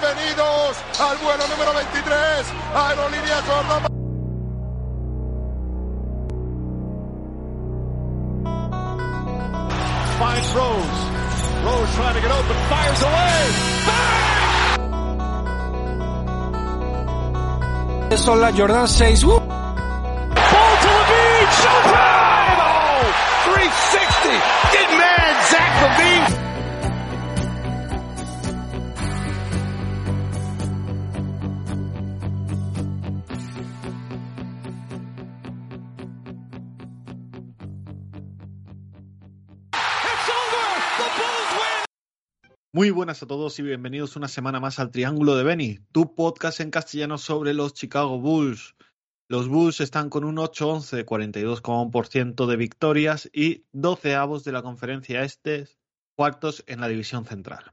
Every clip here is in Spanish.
Bienvenidos al vuelo número 23, Aerolíneas Córdoba. Finds Rose. Rose trying to get open, fires away. Bang! Son las Jordan 6. Ball to Levine, showtime! Oh, 360. Get mad, Zach Levine. Muy buenas a todos y bienvenidos una semana más al Triángulo de Benny, tu podcast en castellano sobre los Chicago Bulls. Los Bulls están con un 8-11, 42,1% de victorias y 12 avos de la conferencia este, cuartos en la división central.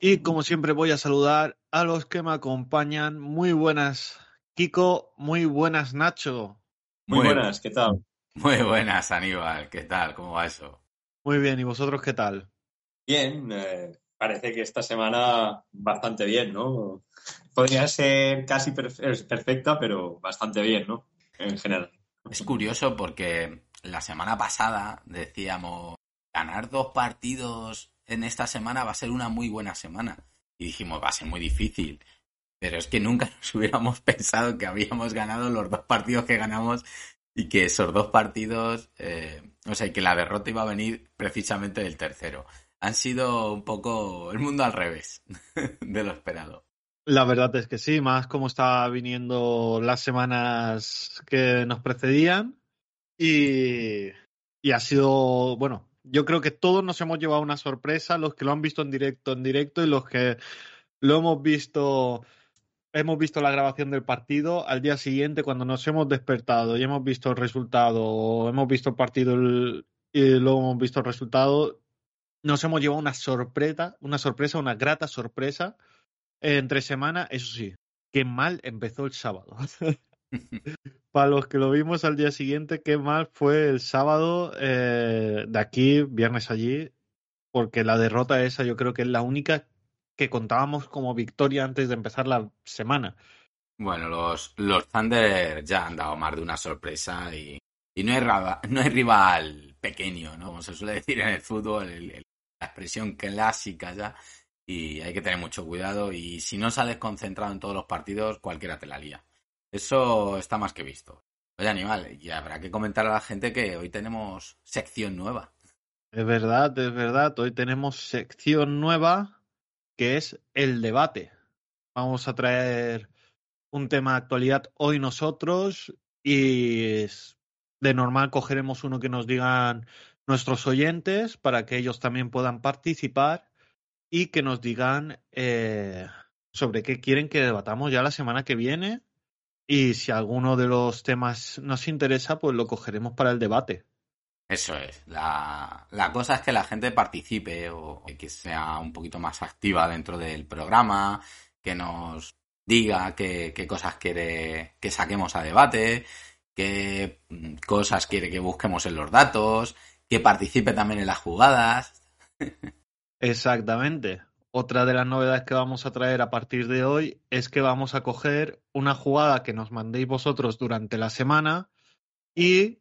Y como siempre voy a saludar a los que me acompañan. Muy buenas, Kiko. Muy buenas, Nacho. Muy, muy buenas, ¿qué tal? Muy buenas, Aníbal. ¿Qué tal? ¿Cómo va eso? Muy bien, ¿y vosotros qué tal? Bien, eh, parece que esta semana bastante bien, ¿no? Podría ser casi perfecta, pero bastante bien, ¿no? En general. Es curioso porque la semana pasada decíamos, ganar dos partidos en esta semana va a ser una muy buena semana. Y dijimos, va a ser muy difícil. Pero es que nunca nos hubiéramos pensado que habíamos ganado los dos partidos que ganamos y que esos dos partidos, eh, o sea, que la derrota iba a venir precisamente del tercero han sido un poco el mundo al revés de lo esperado. La verdad es que sí, más como está viniendo las semanas que nos precedían y, y ha sido, bueno, yo creo que todos nos hemos llevado una sorpresa, los que lo han visto en directo, en directo y los que lo hemos visto, hemos visto la grabación del partido al día siguiente cuando nos hemos despertado y hemos visto el resultado, hemos visto el partido y luego hemos visto el resultado, nos hemos llevado una sorpresa, una sorpresa, una grata sorpresa entre semana, eso sí, qué mal empezó el sábado. Para los que lo vimos al día siguiente, qué mal fue el sábado eh, de aquí, viernes allí, porque la derrota esa yo creo que es la única que contábamos como victoria antes de empezar la semana. Bueno, los, los Thunder ya han dado más de una sorpresa y, y no, hay no hay rival pequeño, ¿no? Como se suele decir en el fútbol, la expresión clásica ya. Y hay que tener mucho cuidado. Y si no sales concentrado en todos los partidos, cualquiera te la lía. Eso está más que visto. Oye, animal, y habrá que comentar a la gente que hoy tenemos sección nueva. Es verdad, es verdad. Hoy tenemos sección nueva que es el debate. Vamos a traer un tema de actualidad hoy nosotros y de normal cogeremos uno que nos digan nuestros oyentes para que ellos también puedan participar y que nos digan eh, sobre qué quieren que debatamos ya la semana que viene y si alguno de los temas nos interesa, pues lo cogeremos para el debate. Eso es. La, la cosa es que la gente participe o que sea un poquito más activa dentro del programa, que nos diga qué, qué cosas quiere que saquemos a debate, qué cosas quiere que busquemos en los datos, que participe también en las jugadas. Exactamente. Otra de las novedades que vamos a traer a partir de hoy es que vamos a coger una jugada que nos mandéis vosotros durante la semana y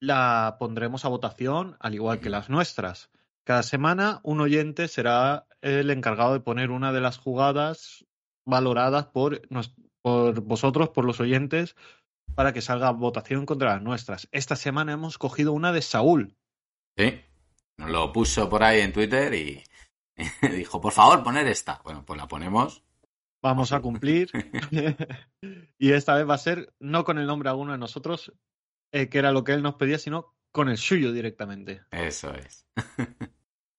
la pondremos a votación, al igual que las nuestras. Cada semana un oyente será el encargado de poner una de las jugadas valoradas por, por vosotros, por los oyentes, para que salga votación contra las nuestras. Esta semana hemos cogido una de Saúl, Sí, nos lo puso por ahí en Twitter y dijo, por favor, poner esta. Bueno, pues la ponemos. Vamos a cumplir. y esta vez va a ser no con el nombre de alguno de nosotros, eh, que era lo que él nos pedía, sino con el suyo directamente. Eso es.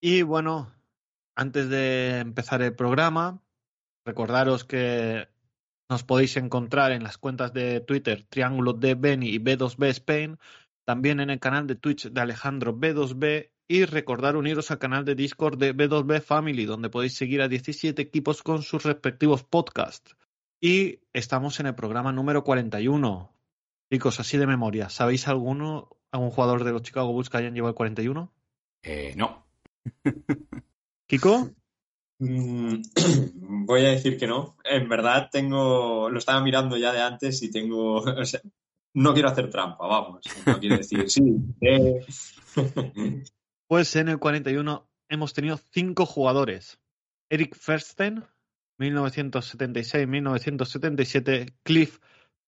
y bueno, antes de empezar el programa, recordaros que nos podéis encontrar en las cuentas de Twitter Triángulo de Beni y B2B Spain también en el canal de Twitch de Alejandro B2B y recordar uniros al canal de Discord de B2B Family, donde podéis seguir a 17 equipos con sus respectivos podcasts. Y estamos en el programa número 41. Chicos, así de memoria, ¿sabéis alguno, algún jugador de los Chicago Bulls que hayan llevado el 41? Eh, no. ¿Kiko? Mm, voy a decir que no. En verdad tengo, lo estaba mirando ya de antes y tengo, no quiero hacer trampa, vamos. No quiero decir sí. eh. Pues en el 41 hemos tenido cinco jugadores. Eric Fersten, 1976-1977, Cliff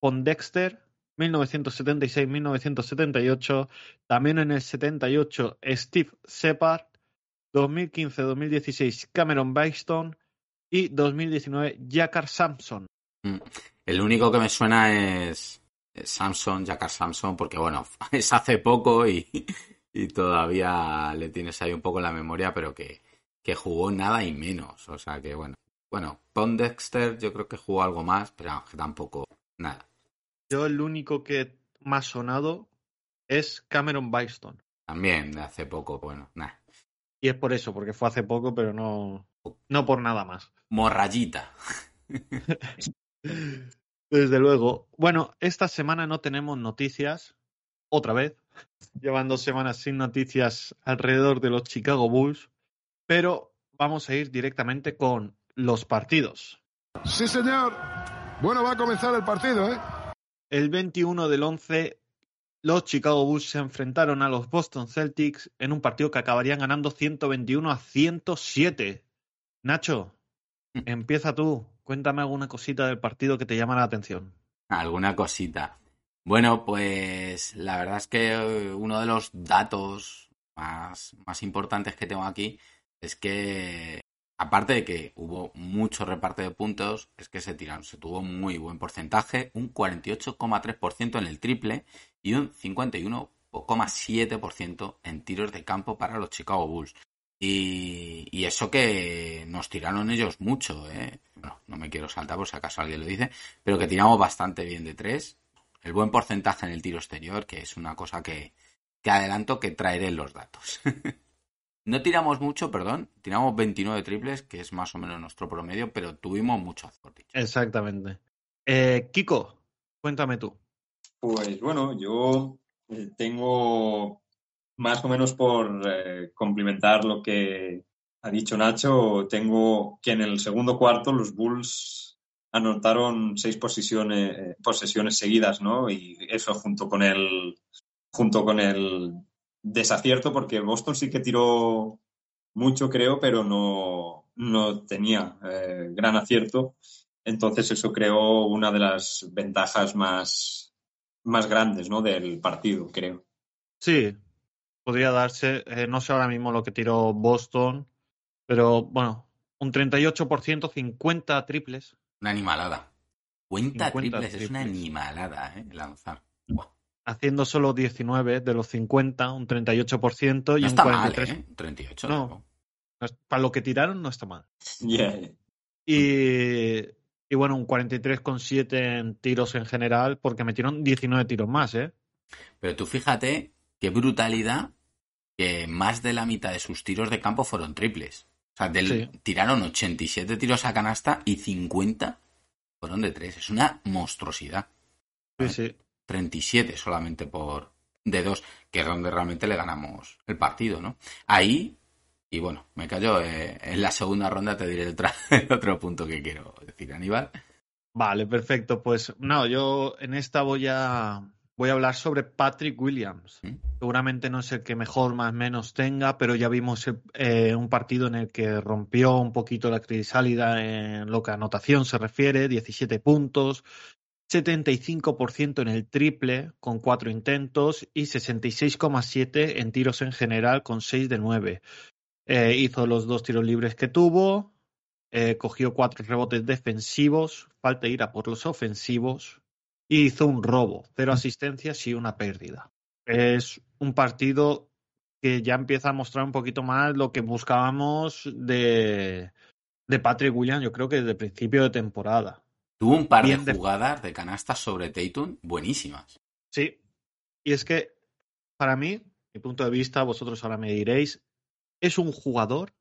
Pondexter, 1976-1978, también en el 78 Steve Shepard, 2015-2016 Cameron Byston y 2019 Jakar Sampson. Mm. El único que me suena es es Samson, Jakar Samson, porque bueno, es hace poco y, y todavía le tienes ahí un poco en la memoria, pero que, que jugó nada y menos. O sea que bueno. Bueno, Pondexter yo creo que jugó algo más, pero que tampoco nada. Yo el único que más sonado es Cameron Byston. También de hace poco, bueno, nada. Y es por eso, porque fue hace poco, pero no, no por nada más. Morrayita. Desde luego. Bueno, esta semana no tenemos noticias, otra vez. Llevan dos semanas sin noticias alrededor de los Chicago Bulls, pero vamos a ir directamente con los partidos. Sí, señor. Bueno, va a comenzar el partido, ¿eh? El 21 del 11, los Chicago Bulls se enfrentaron a los Boston Celtics en un partido que acabarían ganando 121 a 107. Nacho, empieza tú. Cuéntame alguna cosita del partido que te llama la atención. Alguna cosita. Bueno, pues la verdad es que eh, uno de los datos más, más importantes que tengo aquí es que, aparte de que hubo mucho reparto de puntos, es que se tiraron, se tuvo muy buen porcentaje, un 48,3% en el triple y un 51,7% en tiros de campo para los Chicago Bulls. Y, eso que nos tiraron ellos mucho, ¿eh? Bueno, no me quiero saltar por si acaso alguien lo dice, pero que tiramos bastante bien de tres. El buen porcentaje en el tiro exterior, que es una cosa que, que adelanto que traeré los datos. no tiramos mucho, perdón, tiramos 29 triples, que es más o menos nuestro promedio, pero tuvimos mucho azor. Exactamente. Eh, Kiko, cuéntame tú. Pues bueno, yo eh, tengo más o menos por eh, complementar lo que ha dicho Nacho, tengo que en el segundo cuarto los Bulls anotaron seis posiciones, eh, posesiones seguidas, ¿no? Y eso junto con el junto con el desacierto, porque Boston sí que tiró mucho, creo, pero no, no tenía eh, gran acierto. Entonces eso creó una de las ventajas más, más grandes, ¿no? Del partido, creo. Sí, podría darse, eh, no sé ahora mismo lo que tiró Boston, pero bueno, un 38%, 50 triples. Una animalada. 50, 50 triples, triples, es una animalada, ¿eh? Lanzar. Wow. Haciendo solo 19 de los 50, un 38% y no un está 43. Mal, ¿eh? 38. No, no. Para lo que tiraron no está mal. Yeah. Y, y bueno, un 43,7 en tiros en general, porque metieron 19 tiros más, ¿eh? Pero tú fíjate qué brutalidad que más de la mitad de sus tiros de campo fueron triples. O sea, del, Sí. tiraron 87 tiros a canasta y 50 fueron de tres. Es una monstruosidad. Sí, sí. 37 solamente por de dos, que es donde realmente le ganamos el partido, ¿no? Ahí, y bueno, me callo, eh, en la segunda ronda te diré el, el otro punto que quiero decir, Aníbal. Vale, perfecto. Pues no, yo en esta voy a voy a hablar sobre Patrick Williams. ¿Mm? Seguramente no es el que mejor más menos tenga, pero ya vimos eh, un partido en el que rompió un poquito la crisálida en lo que a anotación se refiere, 17 puntos, 75% en el triple con cuatro intentos y 66,7 en tiros en general con 6 de 9. Eh, hizo los dos tiros libres que tuvo, eh, cogió cuatro rebotes defensivos, falta ir a por los ofensivos y hizo un robo, cero asistencias y una pérdida. Es un partido que ya empieza a mostrar un poquito más lo que buscábamos de, de Patrick Williams, yo creo que desde el principio de temporada. Tuvo un par de- jugadas de canastas sobre Tatum buenísimas. Sí, y es que para mí, mi punto de vista, vosotros ahora me diréis, es un jugador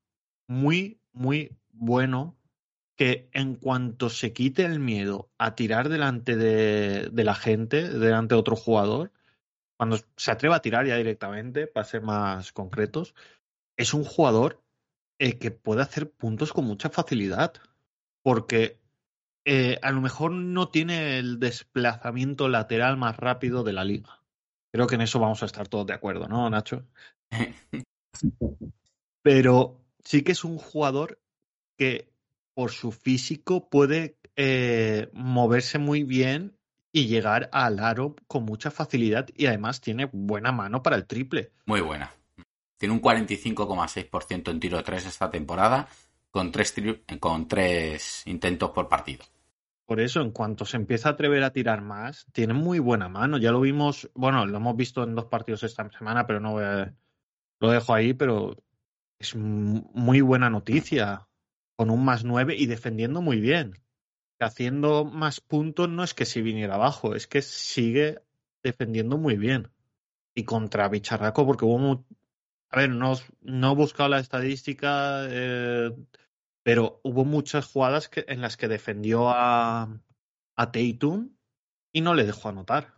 muy, muy bueno que en cuanto se quite el miedo a tirar delante de, de la gente, delante de otro jugador, cuando se atreva a tirar ya directamente, para ser más concretos, es un jugador eh, que puede hacer puntos con mucha facilidad. porque eh, a lo mejor no tiene el desplazamiento lateral más rápido de la liga. Creo que en eso vamos a estar todos de acuerdo, ¿no, Nacho? Pero sí que es un jugador que por su físico puede eh, moverse muy bien y llegar al aro con mucha facilidad y además tiene buena mano para el triple. Muy buena. Tiene un 45,6% en tiro 3 esta temporada con tres, intentos por partido. Por eso, en cuanto se empieza a atrever a tirar más, tiene muy buena mano. Ya lo vimos, bueno, lo hemos visto en dos partidos esta semana, pero no lo dejo ahí, pero es muy buena noticia. Con un más nueve y defendiendo muy bien. Haciendo más puntos no es que si viniera abajo, es que sigue defendiendo muy bien. Y contra Bicharraco, porque hubo. A ver, no, no he buscado la estadística. Eh, pero hubo muchas jugadas que, en las que defendió a, a Tatum y no le dejó anotar.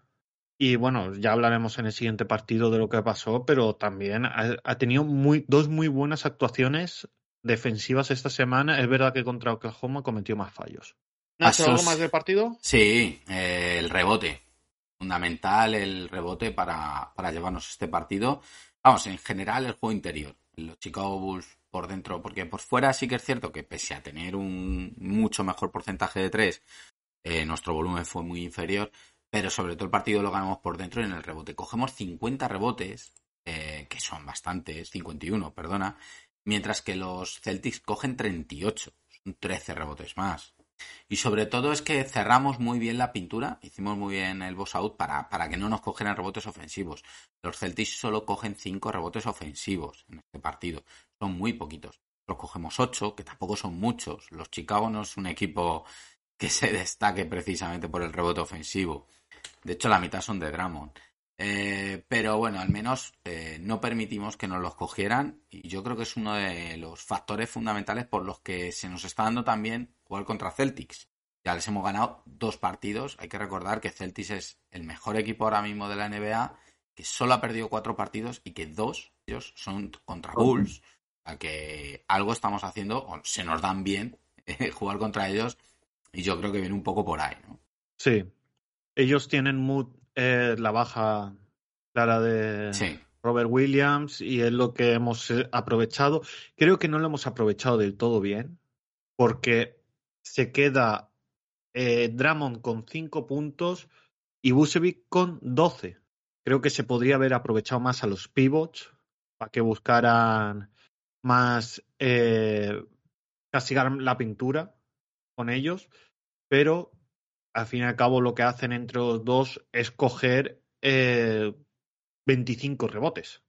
Y bueno, ya hablaremos en el siguiente partido de lo que pasó, pero también ha, tenido muy, dos muy buenas actuaciones defensivas esta semana. Es verdad que contra Oklahoma cometió más fallos. ¿Nacho, algo más del partido? Sí, eh, el rebote. Fundamental el rebote para, para llevarnos este partido. Vamos, en general el juego interior. Los Chicago Bulls por dentro, porque por fuera sí que es cierto que pese a tener un mucho mejor porcentaje de tres, eh, nuestro volumen fue muy inferior, pero sobre todo el partido lo ganamos por dentro y en el rebote. Cogemos 50 rebotes, eh, que son bastantes, 51, perdona, mientras que los Celtics cogen 38, son 13 rebotes más. Y sobre todo es que cerramos muy bien la pintura, hicimos muy bien el boss out para, para que no nos cogieran rebotes ofensivos. Los Celtics solo cogen 5 rebotes ofensivos en este partido, son muy poquitos. Los cogemos 8, que tampoco son muchos. Los Chicago no es un equipo que se destaque precisamente por el rebote ofensivo. De hecho, la mitad son de Drummond. Eh, pero bueno, al menos eh, no permitimos que nos los cogieran y yo creo que es uno de los factores fundamentales por los que se nos está dando también jugar contra Celtics. Ya les hemos ganado dos partidos. Hay que recordar que Celtics es el mejor equipo ahora mismo de la NBA, que solo ha perdido cuatro partidos y que dos ellos son contra Bulls. A que algo estamos haciendo, o se nos dan bien eh, jugar contra ellos y yo creo que viene un poco por ahí. ¿no? Sí. Ellos tienen eh, la baja clara de Robert Williams y es lo que hemos eh, aprovechado. Creo que no lo hemos aprovechado del todo bien porque se queda eh, Drummond con 5 puntos y Busevic con 12. Creo que se podría haber aprovechado más a los pivots para que buscaran más eh, castigar la pintura con ellos, pero al fin y al cabo lo que hacen entre los dos es coger eh, 25 rebotes.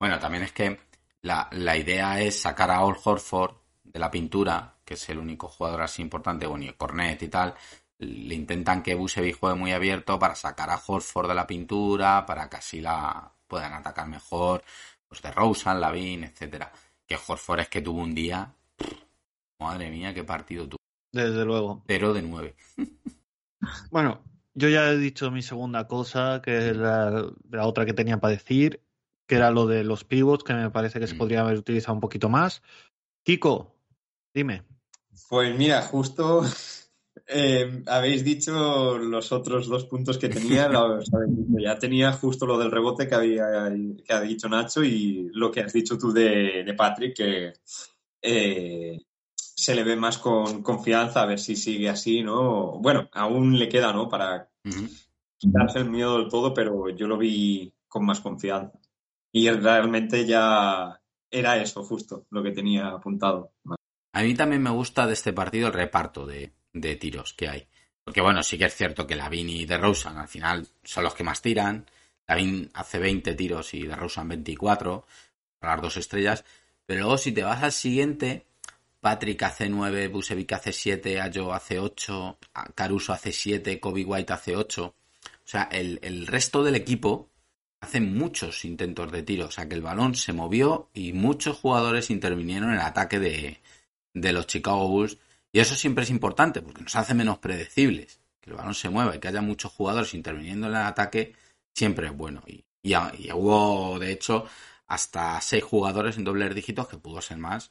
Bueno, también es que la, la idea es sacar a All Horford de la pintura, que es el único jugador así importante, bueno, y Cornet y tal, le intentan que Busevic juegue muy abierto para sacar a Horford de la pintura, para que así la puedan atacar mejor, pues de Rosen, Lavin, etcétera. Que Horford es que tuvo un día, madre mía, qué partido tuvo. Desde luego. Pero de nueve. bueno, yo ya he dicho mi segunda cosa, que es la, la, otra que tenía para decir, que era lo de los pivots, que me parece que se mm. podría haber utilizado un poquito más. Kiko, dime. Pues mira, justo eh, habéis dicho los otros dos puntos que tenía, ya tenía justo lo del rebote que había que ha dicho Nacho y lo que has dicho tú de, de Patrick, que eh, se le ve más con confianza, a ver si sigue así, ¿no? Bueno, aún le queda, ¿no? Para quitarse el miedo del todo, pero yo lo vi con más confianza. Y realmente ya era eso, justo, lo que tenía apuntado. A mí también me gusta de este partido el reparto de, tiros que hay. Porque bueno, sí que es cierto que Lavin y DeRozan al final son los que más tiran. Lavin hace 20 tiros y DeRozan 24 para las dos estrellas. Pero luego si te vas al siguiente, Patrick hace 9, Busevic hace 7, Ayo hace 8, Caruso hace 7, Kobe White hace 8. O sea, el, el resto del equipo hace muchos intentos de tiro. O sea, que el balón se movió y muchos jugadores intervinieron en el ataque de, de los Chicago Bulls y eso siempre es importante porque nos hace menos predecibles. Que el balón se mueva y que haya muchos jugadores interviniendo en el ataque siempre es bueno. Y, y, hubo, de hecho, hasta seis jugadores en dobles dígitos, que pudo ser más,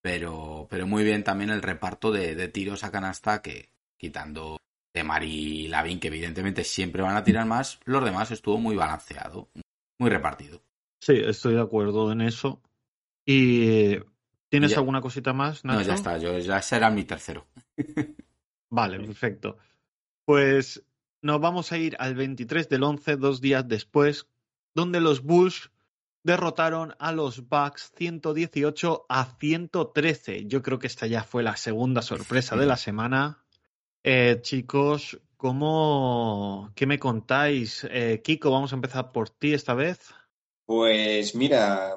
pero, pero muy bien también el reparto de, de tiros a canasta que quitando de Mari y Lavin, que evidentemente siempre van a tirar más, los demás estuvo muy balanceado, muy repartido. Sí, estoy de acuerdo en eso. ¿Y tienes alguna cosita más, Nacho? No, ya está, yo, ya será mi tercero. vale, perfecto. Pues nos vamos a ir al 23 del 11, dos días después, donde los Bulls derrotaron a los Bucks 118 a 113. Yo creo que esta ya fue la segunda sorpresa de la semana. Eh, chicos, ¿cómo, ¿qué me contáis? Eh, Kiko, vamos a empezar por ti esta vez. Pues mira,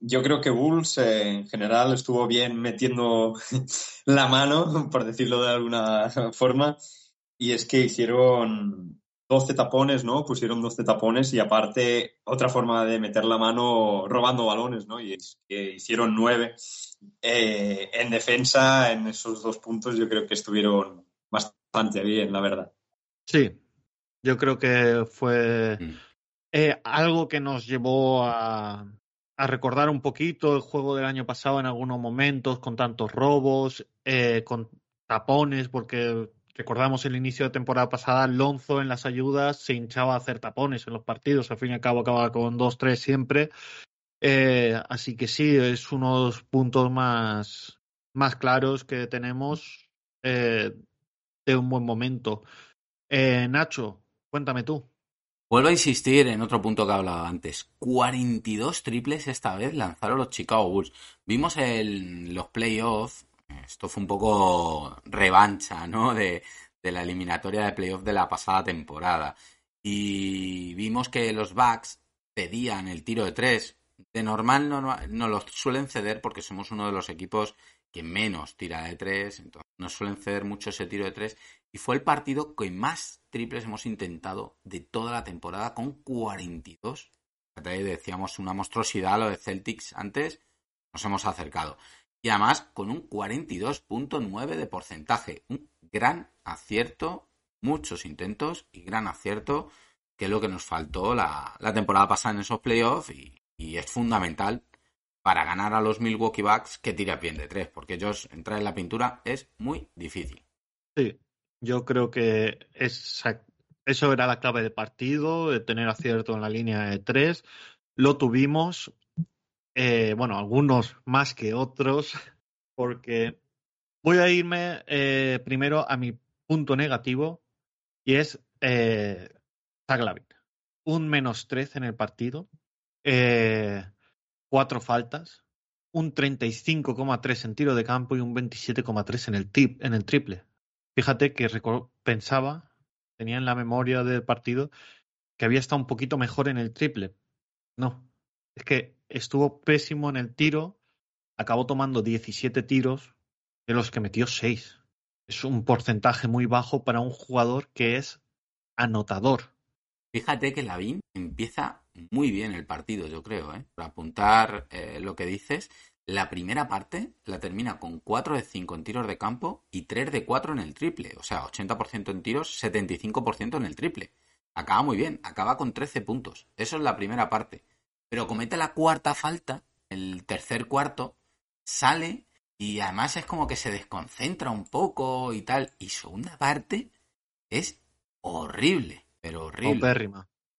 yo creo que Bulls eh, en general estuvo bien metiendo la mano, por decirlo de alguna forma, y es que hicieron 12 tapones, ¿no? Pusieron 12 tapones y aparte otra forma de meter la mano robando balones, ¿no? Y es que hicieron 9. Eh, en defensa, en esos dos puntos, yo creo que estuvieron bastante bien, la verdad. Sí, yo creo que fue mm. eh, algo que nos llevó a, a, recordar un poquito el juego del año pasado en algunos momentos, con tantos robos, eh, con tapones, porque Recordamos el inicio de temporada pasada, Lonzo en las ayudas se hinchaba a hacer tapones en los partidos, al fin y al cabo acababa con 2-3 siempre. Eh, así que sí, es uno de los puntos más, más claros que tenemos eh, de un buen momento. Nacho, cuéntame tú. Vuelvo a insistir en otro punto que hablaba antes. 42 triples esta vez lanzaron los Chicago Bulls. Vimos en los playoffs esto fue un poco revancha, ¿no? De, la eliminatoria de playoff de la pasada temporada. Y vimos que los Bucks pedían el tiro de tres. De normal no, no, los suelen ceder porque somos uno de los equipos que menos tira de tres, entonces nos suelen ceder mucho ese tiro de tres. Y fue el partido que más triples hemos intentado de toda la temporada con 42. Decíamos una monstruosidad lo de Celtics antes, nos hemos acercado y además con un 42.9 de porcentaje. Un gran acierto, muchos intentos y gran acierto, que es lo que nos faltó la, temporada pasada en esos playoffs y, es fundamental para ganar a los Milwaukee Bucks que tira bien de tres, porque ellos entrar en la pintura es muy difícil. Sí, yo creo que eso era la clave del partido, de tener acierto en la línea de tres. Lo tuvimos, eh, bueno, algunos más que otros, porque voy a irme eh, primero a mi punto negativo y es eh. Un menos 13 en el partido, eh, cuatro faltas, un 35,3 en tiro de campo y un 27,3 en el, tip, en el triple. Fíjate que pensaba, tenía en la memoria del partido, que había estado un poquito mejor en el triple. No, es que estuvo pésimo en el tiro, acabó tomando 17 tiros, de los que metió 6. Es un porcentaje muy bajo para un jugador que es anotador. Fíjate que Lavín empieza muy bien el partido, yo creo, ¿eh? Para apuntar eh, lo que dices, la primera parte la termina con 4 de 5 en tiros de campo y 3 de 4 en el triple. O sea, 80% en tiros, 75% en el triple. Acaba muy bien, acaba con 13 puntos. Eso es la primera parte pero comete la cuarta falta, el tercer cuarto, sale y además es como que se desconcentra un poco y tal. Y segunda parte es horrible, pero horrible.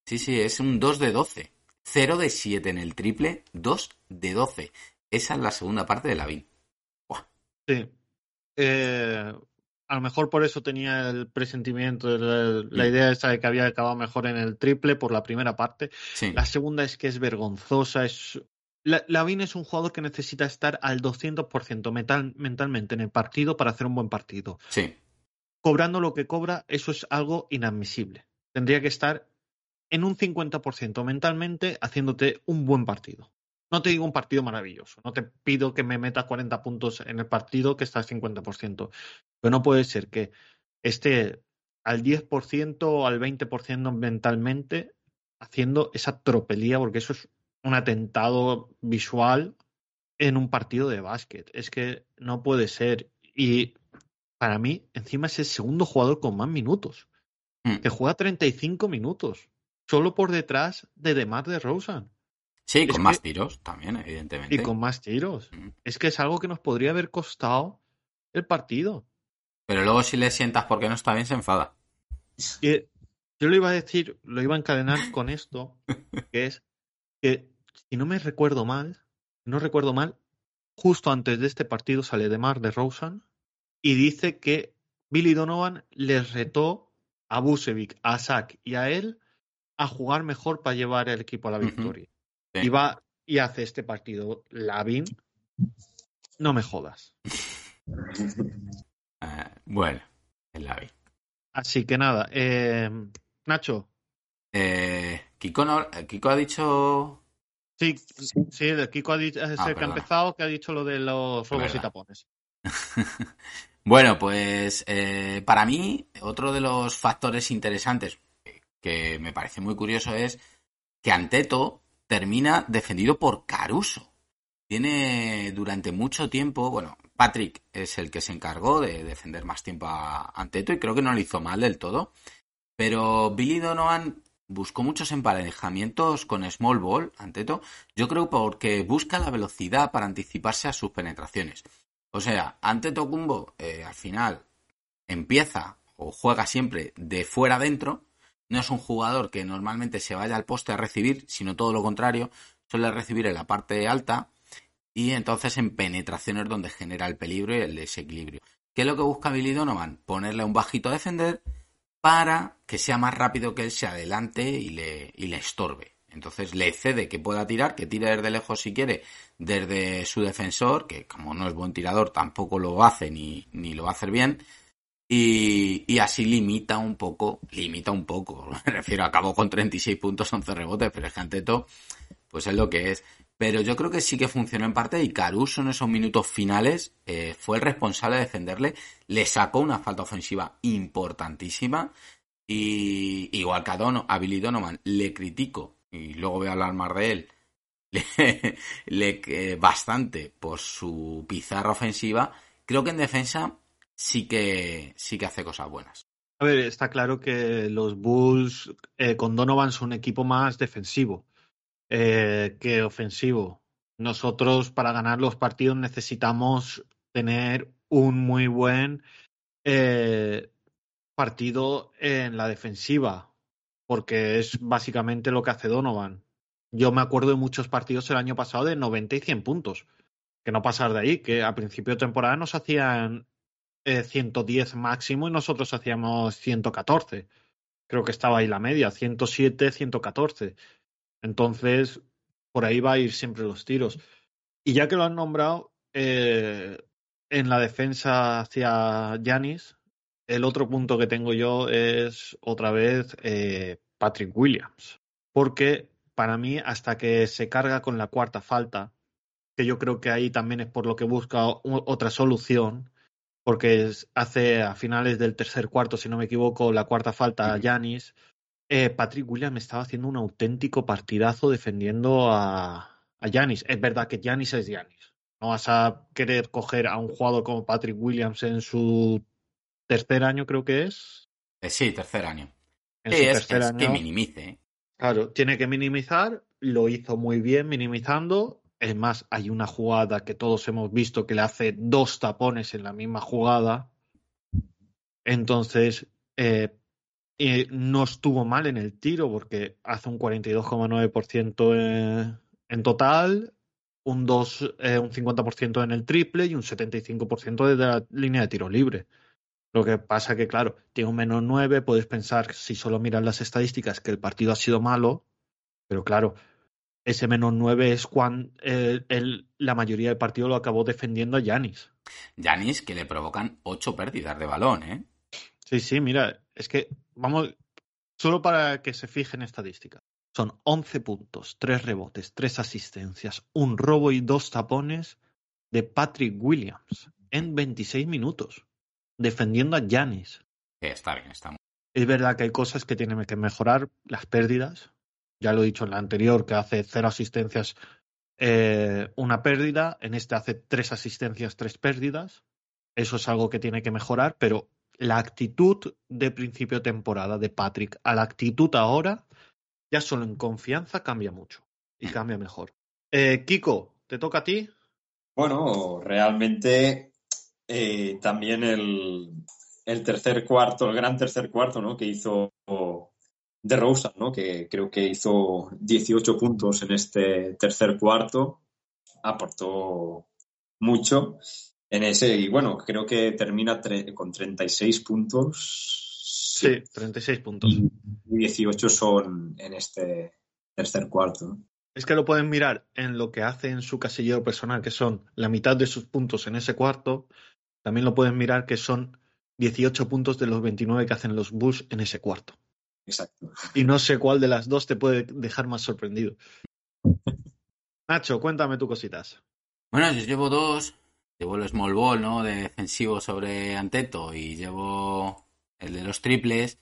Sí, sí, es un 2 de 12. 0 de 7 en el triple, 2 de 12. Esa es la segunda parte de la VIN. Sí. Eh, a lo mejor por eso tenía el presentimiento, la, idea esa de que había acabado mejor en el triple por la primera parte. La segunda es que es vergonzosa. Es... La, Lavin es un jugador que necesita estar al 200% mental, mentalmente en el partido para hacer un buen partido. Sí. Cobrando lo que cobra, eso es algo inadmisible. Tendría que estar en un 50% mentalmente haciéndote un buen partido. No te digo un partido maravilloso, no te pido que me metas 40 puntos en el partido que está al 50%, pero no puede ser que esté al 10% o al 20% mentalmente haciendo esa tropelía, porque eso es un atentado visual en un partido de básquet. Es que no puede ser. Y para mí, encima es el segundo jugador con más minutos, mm. que juega 35 minutos, solo por detrás de Demar de Rosen. Sí, Es con más que- tiros también, evidentemente. Y con más tiros. Mm. Es que es algo que nos podría haber costado el partido. Pero luego si le sientas porque no está bien, se enfada. Y yo lo iba a decir, lo iba a encadenar con esto, que es que, si no me recuerdo mal, no recuerdo mal, justo antes de este partido sale de Mar de Rosen y dice que Billy Donovan les retó a Busevic, a Zach y a él a jugar mejor para llevar el equipo a la victoria. Sí. Y va y hace este partido Lavin. No me jodas. Eh, bueno, el Lavi. Así que nada, eh, Nacho, Eh, Kiko, no- eh, Kiko ha dicho. Sí, sí, Kiko ha dicho, es el que ha Ah, empezado, que ha dicho lo de los robos y tapones. bueno, pues eh, para mí, otro de los factores interesantes que me parece muy curioso es que Anteto termina defendido por Caruso. Tiene durante mucho tiempo, bueno, Patrick es el que se encargó de defender más tiempo a Anteto y creo que no lo hizo mal del todo. Pero Billy Donovan buscó muchos emparejamientos con small ball, Anteto. Yo creo porque busca la velocidad para anticiparse a sus penetraciones. O sea, Antetokounmpo eh, al final empieza o juega siempre de fuera adentro. No es un jugador que normalmente se vaya al poste a recibir, sino todo lo contrario. Suele recibir en la parte alta y entonces en penetraciones donde genera el peligro y el desequilibrio. ¿Qué es lo que busca Billy Donovan? Ponerle un bajito a defender para que sea más rápido que él se adelante y le, y le estorbe. Entonces le cede que pueda tirar, que tire desde lejos si quiere, desde su defensor, que como no es buen tirador tampoco lo hace ni, ni lo va a hacer bien, y, y así limita un poco, limita un poco, me refiero, acabó con 36 puntos, 11 rebotes, pero es que Anteto, pues es lo que es. Pero yo creo que sí que funcionó en parte y Caruso en esos minutos finales eh, fue el responsable de defenderle, le sacó una falta ofensiva importantísima y igual que a, Dono- a Billy Donovan le critico y luego voy a hablar más de él le, le- eh, bastante por su pizarra ofensiva, creo que en defensa sí que sí que hace cosas buenas. A ver, está claro que los Bulls eh, con Donovan son un equipo más defensivo eh, que ofensivo. Nosotros para ganar los partidos necesitamos tener un muy buen eh, partido en la defensiva, porque es básicamente lo que hace Donovan. Yo me acuerdo de muchos partidos el año pasado de 90 y 100 puntos, que no pasar de ahí, que a principio de temporada nos hacían eh, 110 máximo y nosotros hacíamos 114. Creo que estaba ahí la media, 107, 114. Entonces, por ahí va a ir siempre los tiros. Y ya que lo han nombrado, eh, en la defensa hacia Yanis, el otro punto que tengo yo es otra vez eh, Patrick Williams. Porque para mí, hasta que se carga con la cuarta falta, que yo creo que ahí también es por lo que busca otra solución, porque hace a finales del tercer cuarto, si no me equivoco, la cuarta falta a Yanis. Eh, Patrick Williams estaba haciendo un auténtico partidazo defendiendo a, Giannis. Es verdad que Giannis es Giannis. No vas a querer coger a un jugador como Patrick Williams en su tercer año, creo que es. Eh, sí, tercer año. En Sí, su es, tercer es año. que minimice. ¿eh? Claro, tiene que minimizar, lo hizo muy bien minimizando. Es más, hay una jugada que todos hemos visto que le hace dos tapones en la misma jugada. Entonces, eh, eh, no estuvo mal en el tiro porque hace un 42,9% en, en total, un, 2, eh, un 50% en el triple y un 75% desde la línea de tiro libre. Lo que pasa que, claro, tiene un menos 9, puedes pensar, si solo miras las estadísticas, que el partido ha sido malo, pero claro, ese menos 9 es cuando la mayoría del partido lo acabó defendiendo a Yanis. Yanis que le provocan ocho pérdidas de balón, ¿eh? Sí, sí, mira, es que vamos, solo para que se fijen en estadísticas. Son 11 puntos, 3 rebotes, 3 asistencias, un robo y dos tapones de Patrick Williams en 26 minutos, defendiendo a Yanis. Está bien, está muy Es verdad que hay cosas que tienen que mejorar, las pérdidas. Ya lo he dicho en la anterior, que hace cero asistencias, eh, una pérdida. En este hace tres asistencias, tres pérdidas. Eso es algo que tiene que mejorar, pero la actitud de principio de temporada de Patrick a la actitud ahora, ya solo en confianza cambia mucho. y cambia mejor. Eh, Kiko, ¿te toca a ti? Bueno, realmente eh, también el, el tercer cuarto, el gran tercer cuarto, ¿no? Que hizo de Rosa, ¿no? Que creo que hizo 18 puntos en este tercer cuarto, aportó mucho en ese y bueno, creo que termina con 36 puntos. Sí, 36 puntos. Y 18 son en este tercer cuarto. Es que lo pueden mirar en lo que hace en su casillero personal, que son la mitad de sus puntos en ese cuarto. También lo pueden mirar que son 18 puntos de los 29 que hacen los Bulls en ese cuarto. Exacto. Y no sé cuál de las dos te puede dejar más sorprendido. Nacho, cuéntame tus cositas. Bueno, yo llevo dos. Llevo el small ball, ¿no? De defensivo sobre Anteto y llevo el de los triples.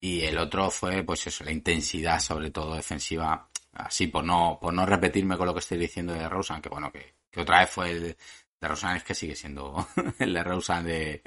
Y el otro fue, pues eso, la intensidad, sobre todo defensiva. Así, por no, por no repetirme con lo que estoy diciendo de Rosen, que bueno, que, que otra vez fue el de Rosen, es que sigue siendo el de Rosen de,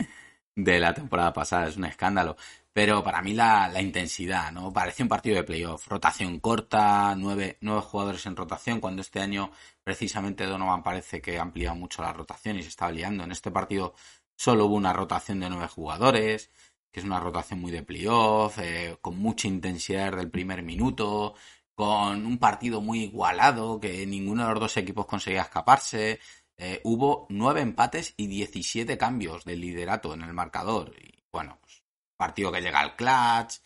de la temporada pasada, es un escándalo. Pero para mí la, intensidad, ¿no? Parece un partido de playoff. Rotación corta, nueve, nueve jugadores en rotación, cuando este año precisamente Donovan parece que ha ampliado mucho la rotación y se está liando. En este partido solo hubo una rotación de nueve jugadores, que es una rotación muy de playoff, eh, con mucha intensidad del primer minuto, con un partido muy igualado, que ninguno de los dos equipos conseguía escaparse. Eh, hubo nueve empates y 17 cambios de liderato en el marcador. Y bueno, pues, partido que llega al clutch.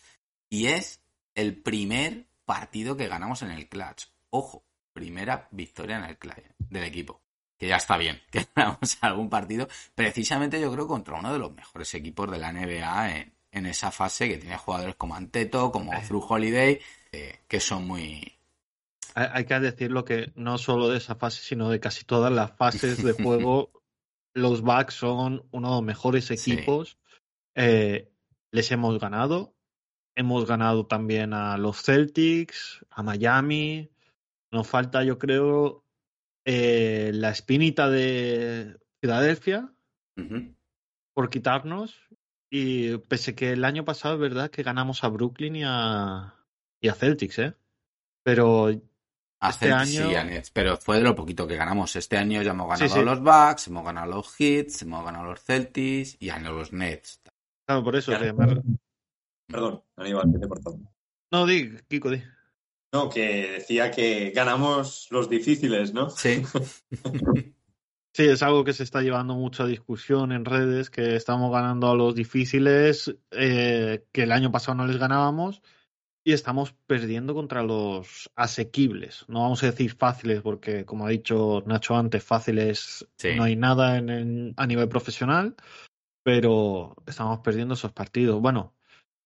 Y es el primer partido que ganamos en el clutch. Ojo, primera victoria en el clutch del equipo. Que ya está bien, que ganamos algún partido. Precisamente yo creo contra uno de los mejores equipos de la NBA en, en esa fase, que tiene jugadores como Anteto, como Through Holiday, eh, que son muy, hay que decirlo que no solo de esa fase, sino de casi todas las fases de juego, los Bucks son uno de los mejores equipos. Sí. Eh, les hemos ganado. Hemos ganado también a los Celtics, a Miami. Nos falta, yo creo, eh, la espinita de Filadelfia uh -huh. por quitarnos. Y pese que el año pasado es verdad que ganamos a Brooklyn y a, y a Celtics, ¿eh? Pero a este Celtics año... y a Nets, pero fue de lo poquito que ganamos. Este año ya hemos ganado Sí, sí. a los Bucks, hemos ganado a los Hits, hemos ganado a los Celtics y a los Nets. Claro, por eso. Que Perdón, Aníbal, que te he cortado. No, di, Kiko, di. No, que decía que ganamos los difíciles, ¿no? Sí. Sí, es algo que se está llevando mucha discusión en redes, que estamos ganando a los difíciles, eh, que el año pasado no les ganábamos, y estamos perdiendo contra los asequibles. No vamos a decir fáciles, porque como ha dicho Nacho antes, fáciles Sí. no hay nada en, en- a nivel profesional, pero estamos perdiendo esos partidos. Bueno,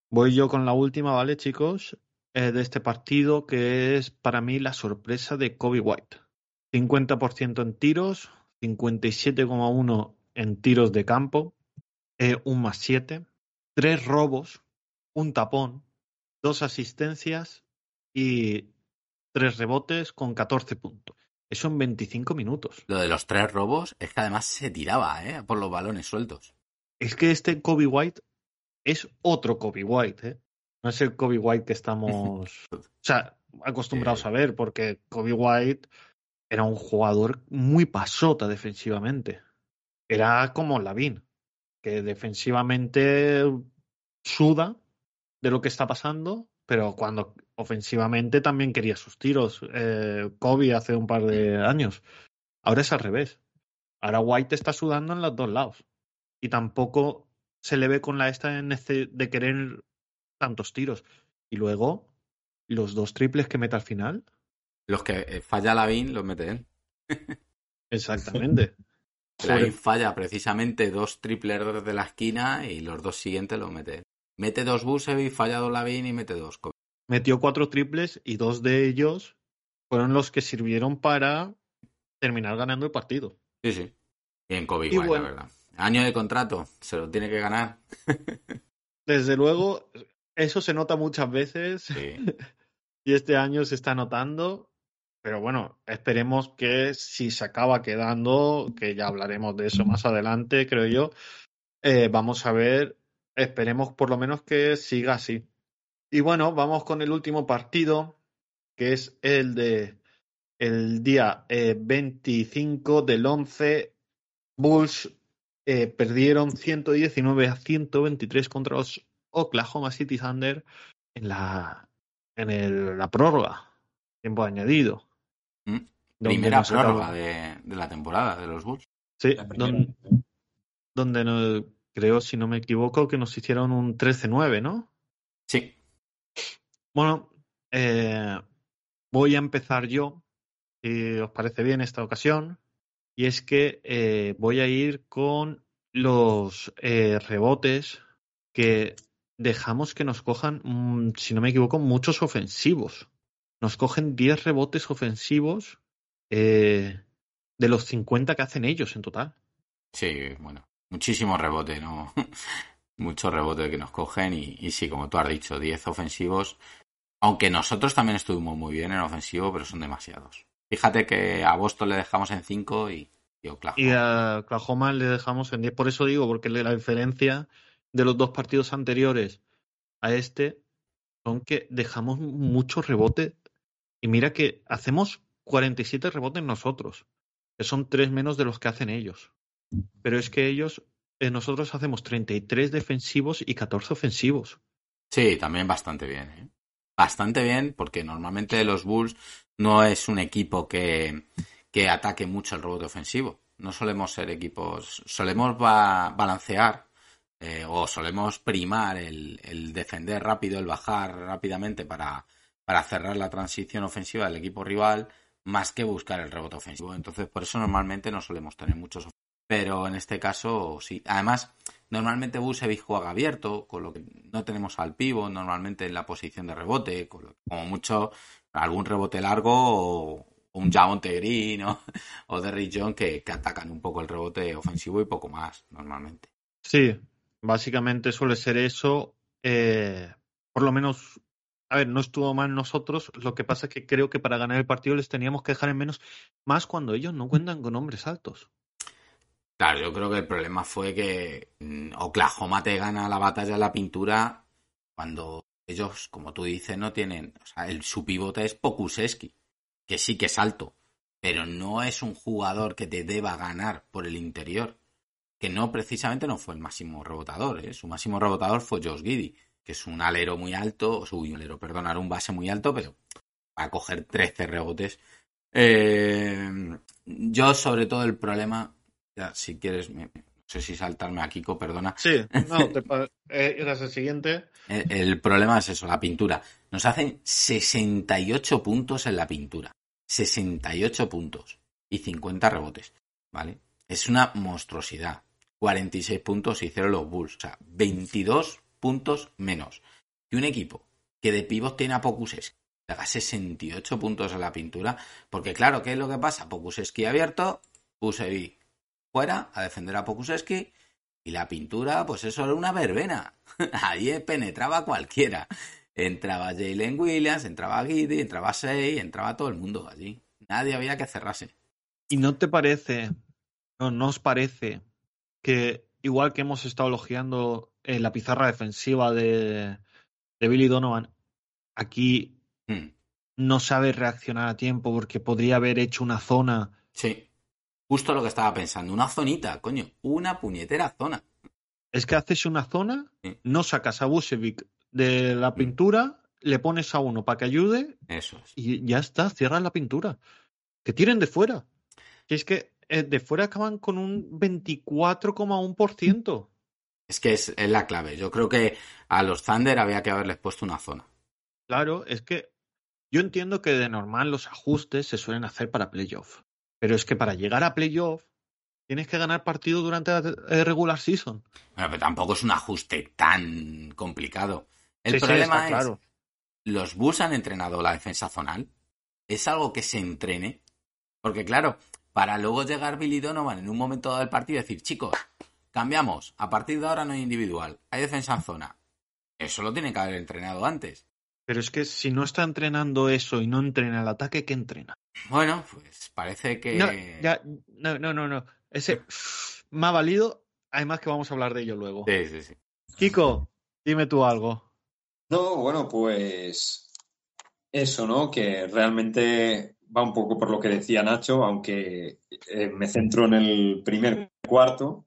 voy yo con la última, ¿vale, chicos? De este partido, que es para mí la sorpresa de Kobe White. 50% en tiros, 57,1 en tiros de campo, eh, un más 7, tres robos, un tapón, dos asistencias y tres rebotes con 14 puntos. Eso en 25 minutos. Lo de los tres robos es que además se tiraba, ¿eh? Por los balones sueltos. Es que este Kobe White es otro Kobe White, ¿eh? No es el Kobe White que estamos, o sea, acostumbrados a ver, porque Kobe White era un jugador muy pasota defensivamente. Era como Lavin, que defensivamente suda de lo que está pasando, pero cuando ofensivamente también quería sus tiros. Eh, Kobe hace un par de años. Ahora es al revés. Ahora White está sudando en los dos lados. Y tampoco se le ve con la esta de nece- de querer tantos tiros. Y luego, los dos triples que mete al final. Los que eh, falla Lavin los mete él. Exactamente. Lavin falla precisamente dos triples desde la esquina y los dos siguientes los mete él. Mete dos Busevic, falla dos Lavin y mete dos. Metió cuatro triples y dos de ellos fueron los que sirvieron para terminar ganando el partido. Sí, sí. Bien, Kobe Y igual, bueno. la verdad. Año de contrato, se lo tiene que ganar. Desde luego, eso se nota muchas veces Sí. y este año se está notando. Pero bueno, esperemos que si se acaba quedando, que ya hablaremos de eso más adelante, creo yo, eh, vamos a ver, esperemos por lo menos que siga así. Y bueno, vamos con el último partido, que es el de el día eh, 25 del 11, Bulls eh, perdieron 119 a 123 contra los Oklahoma City Thunder en la, en el- la prórroga, tiempo añadido. Mm. Primera prórroga de, de la temporada de los Bulls. Sí, donde no- creo, si no me equivoco, que nos hicieron un 13-9, ¿no? Sí. Bueno, eh, voy a empezar yo, si os parece bien esta ocasión, y es que eh, voy a ir con los eh, rebotes que dejamos que nos cojan, mm, si no me equivoco, muchos ofensivos. Nos cogen 10 rebotes ofensivos eh, de los 50 que hacen ellos en total. Sí, bueno, muchísimo rebote, ¿no? Mucho rebote que nos cogen y, y sí, como tú has dicho, 10 ofensivos. Aunque nosotros también estuvimos muy bien en ofensivo, pero son demasiados. Fíjate que a Boston le dejamos en 5 y, y Oklahoma. Y a Oklahoma le dejamos en 10. Por eso digo, porque la diferencia de los dos partidos anteriores a este son que dejamos mucho rebote. Y mira que hacemos 47 rebotes nosotros, que son tres menos de los que hacen ellos. Pero es que ellos, eh, nosotros hacemos 33 defensivos y 14 ofensivos. Sí, también bastante bien. ¿eh? Bastante bien, porque normalmente los Bulls no es un equipo que, que ataque mucho el rebote ofensivo. No solemos ser equipos, solemos ba- balancear eh, o solemos primar el, el defender rápido, el bajar rápidamente para, para cerrar la transición ofensiva del equipo rival, más que buscar el rebote ofensivo. Entonces, por eso normalmente no solemos tener muchos pero en este caso sí. Además, normalmente Busevic juega abierto, con lo que no tenemos al pivo normalmente en la posición de rebote, con lo que, como mucho algún rebote largo o un Javonte Green o, o Derrick John que, que atacan un poco el rebote ofensivo y poco más normalmente. Sí, básicamente suele ser eso. eh, por lo menos, a ver, no estuvo mal nosotros. Lo que pasa es que creo que para ganar el partido les teníamos que dejar en menos, más cuando ellos no cuentan con hombres altos. Claro, yo creo que el problema fue que mm, Oklahoma te gana la batalla en la pintura cuando ellos, como tú dices, no tienen. O sea, el, su pivote es Pokuseski, que sí que es alto, pero no es un jugador que te deba ganar por el interior. Que no, precisamente no fue el máximo rebotador, ¿eh? su máximo rebotador fue Josh Giddy, que es un alero muy alto, o su un un base muy alto, pero para coger 13 rebotes. Eh, yo, sobre todo, el problema ya, si quieres, me- no sé si saltarme a Kiko, perdona. Sí, no, te pa- eh, eras el siguiente. El, el problema es eso, la pintura. Nos hacen 68 puntos en la pintura. 68 puntos. Y 50 rebotes. ¿Vale? Es una monstruosidad. 46 puntos hicieron los Bulls. O sea, 22 puntos menos. Y un equipo que de pivot tiene a Pokuseski. Haga 68 puntos en la pintura. Porque claro, ¿qué es lo que pasa? Pokuseski abierto, Pusevi fuera a defender a Pokuseski y la pintura, pues eso era una verbena. Ahí penetraba cualquiera. Entraba Jalen Williams, entraba Giddy, entraba Sei, entraba todo el mundo allí. Nadie había que cerrarse. ¿Y no te parece, no, no os parece que igual que hemos estado elogiando eh, la pizarra defensiva de, de Billy Donovan, aquí Hmm, no sabe reaccionar a tiempo porque podría haber hecho una zona Sí. Justo lo que estaba pensando. Una zonita, coño. Una puñetera zona. Es que haces una zona, Sí. no sacas a Busevic de la pintura, le pones a uno para que ayude Eso es. y ya está, cierras la pintura. Que tiren de fuera. Que es que eh, de fuera acaban con un 24,1%. Es que es, es la clave. Yo creo que a los Thunder había que haberles puesto una zona. Claro, es que yo entiendo que de normal los ajustes se suelen hacer para playoff. Pero es que para llegar a playoff tienes que ganar partido durante la eh, regular season. Bueno, pero tampoco es un ajuste tan complicado. El Sí, problema es, claro. ¿los Bulls han entrenado la defensa zonal? ¿Es algo que se entrene? Porque claro, para luego llegar Billy Donovan en un momento dado del partido y decir, chicos, cambiamos, a partir de ahora no hay individual, hay defensa en zona. Eso lo tiene que haber entrenado antes. Pero es que si no está entrenando eso y no entrena el ataque, ¿qué entrena? Bueno, pues parece que... No, ya, no, no, no, no. Ese me ha valido. Además que vamos a hablar de ello luego. Sí, sí, sí. Kiko, dime tú algo. No, bueno, pues eso, ¿no? Que realmente va un poco por lo que decía Nacho, aunque eh, me centro en el primer cuarto,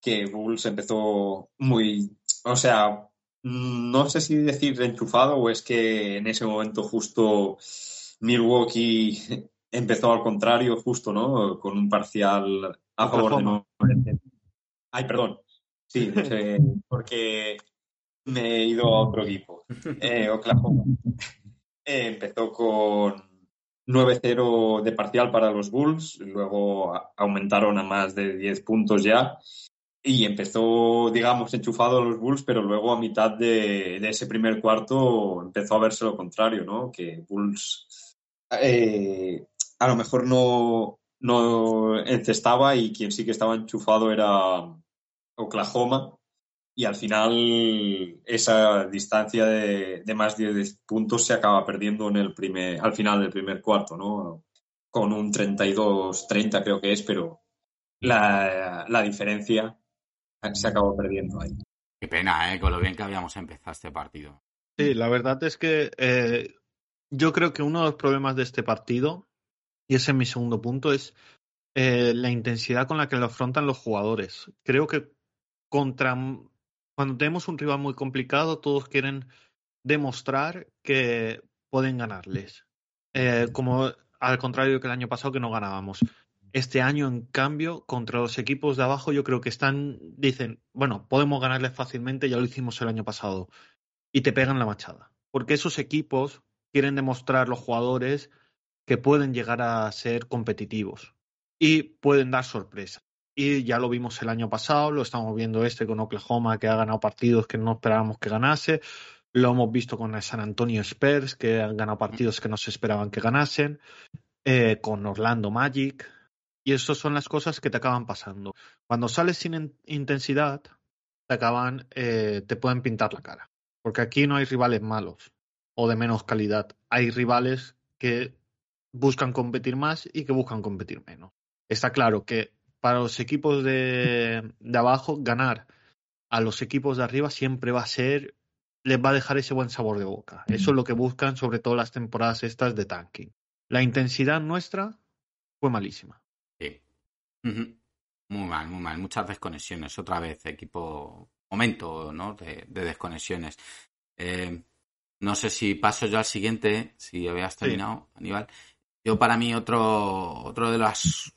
que Bulls empezó muy, o sea, no sé si decir enchufado o es que en ese momento justo Milwaukee empezó al contrario, justo, ¿no? Con un parcial a favor de Ay, perdón. Sí, no sé, porque me he ido a otro equipo. Eh, Oklahoma. Eh, empezó con 9-0 de parcial para los Bulls, luego aumentaron a más de 10 puntos ya y empezó, digamos, enchufado los Bulls, pero luego a mitad de, ese primer cuarto empezó a verse lo contrario, ¿no? Que Bulls eh, a lo mejor no, no encestaba y quien sí que estaba enchufado era Oklahoma y al final esa distancia de, más de 10 puntos se acaba perdiendo en el primer, al final del primer cuarto, ¿no? Con un 32-30 creo que es, pero la, la, diferencia se acabó perdiendo ahí. Qué pena, ¿eh? Con lo bien que habíamos empezado este partido. Sí, la verdad es que eh, yo creo que uno de los problemas de este partido, y ese es mi segundo punto, es eh, la intensidad con la que lo afrontan los jugadores. Creo que contra cuando tenemos un rival muy complicado, todos quieren demostrar que pueden ganarles. Eh, como al contrario que el año pasado que no ganábamos. Este año, en cambio, contra los equipos de abajo, yo creo que están, dicen, bueno, podemos ganarles fácilmente, ya lo hicimos el año pasado. Y te pegan la machada. Porque esos equipos quieren demostrar los jugadores que pueden llegar a ser competitivos y pueden dar sorpresa y ya lo vimos el año pasado, lo estamos viendo este con Oklahoma que ha ganado partidos que no esperábamos que ganase, lo hemos visto con el San Antonio Spurs que han ganado partidos que no se esperaban que ganasen, eh, con Orlando Magic y eso son las cosas que te acaban pasando. Cuando sales sin intensidad te acaban, eh, te pueden pintar la cara, porque aquí no hay rivales malos o de menos calidad, hay rivales que buscan competir más y que buscan competir menos. Está claro que para los equipos de, de abajo, ganar a los equipos de arriba siempre va a ser, les va a dejar ese buen sabor de boca. Eso es lo que buscan, sobre todo las temporadas estas de tanking. La intensidad nuestra fue malísima. Muy mal, muy mal. Muchas desconexiones. Otra vez, equipo. Momento, ¿no? De, desconexiones. Eh, no sé si paso yo al siguiente, si habías terminado, Aníbal. Yo, para mí, otro, otro de las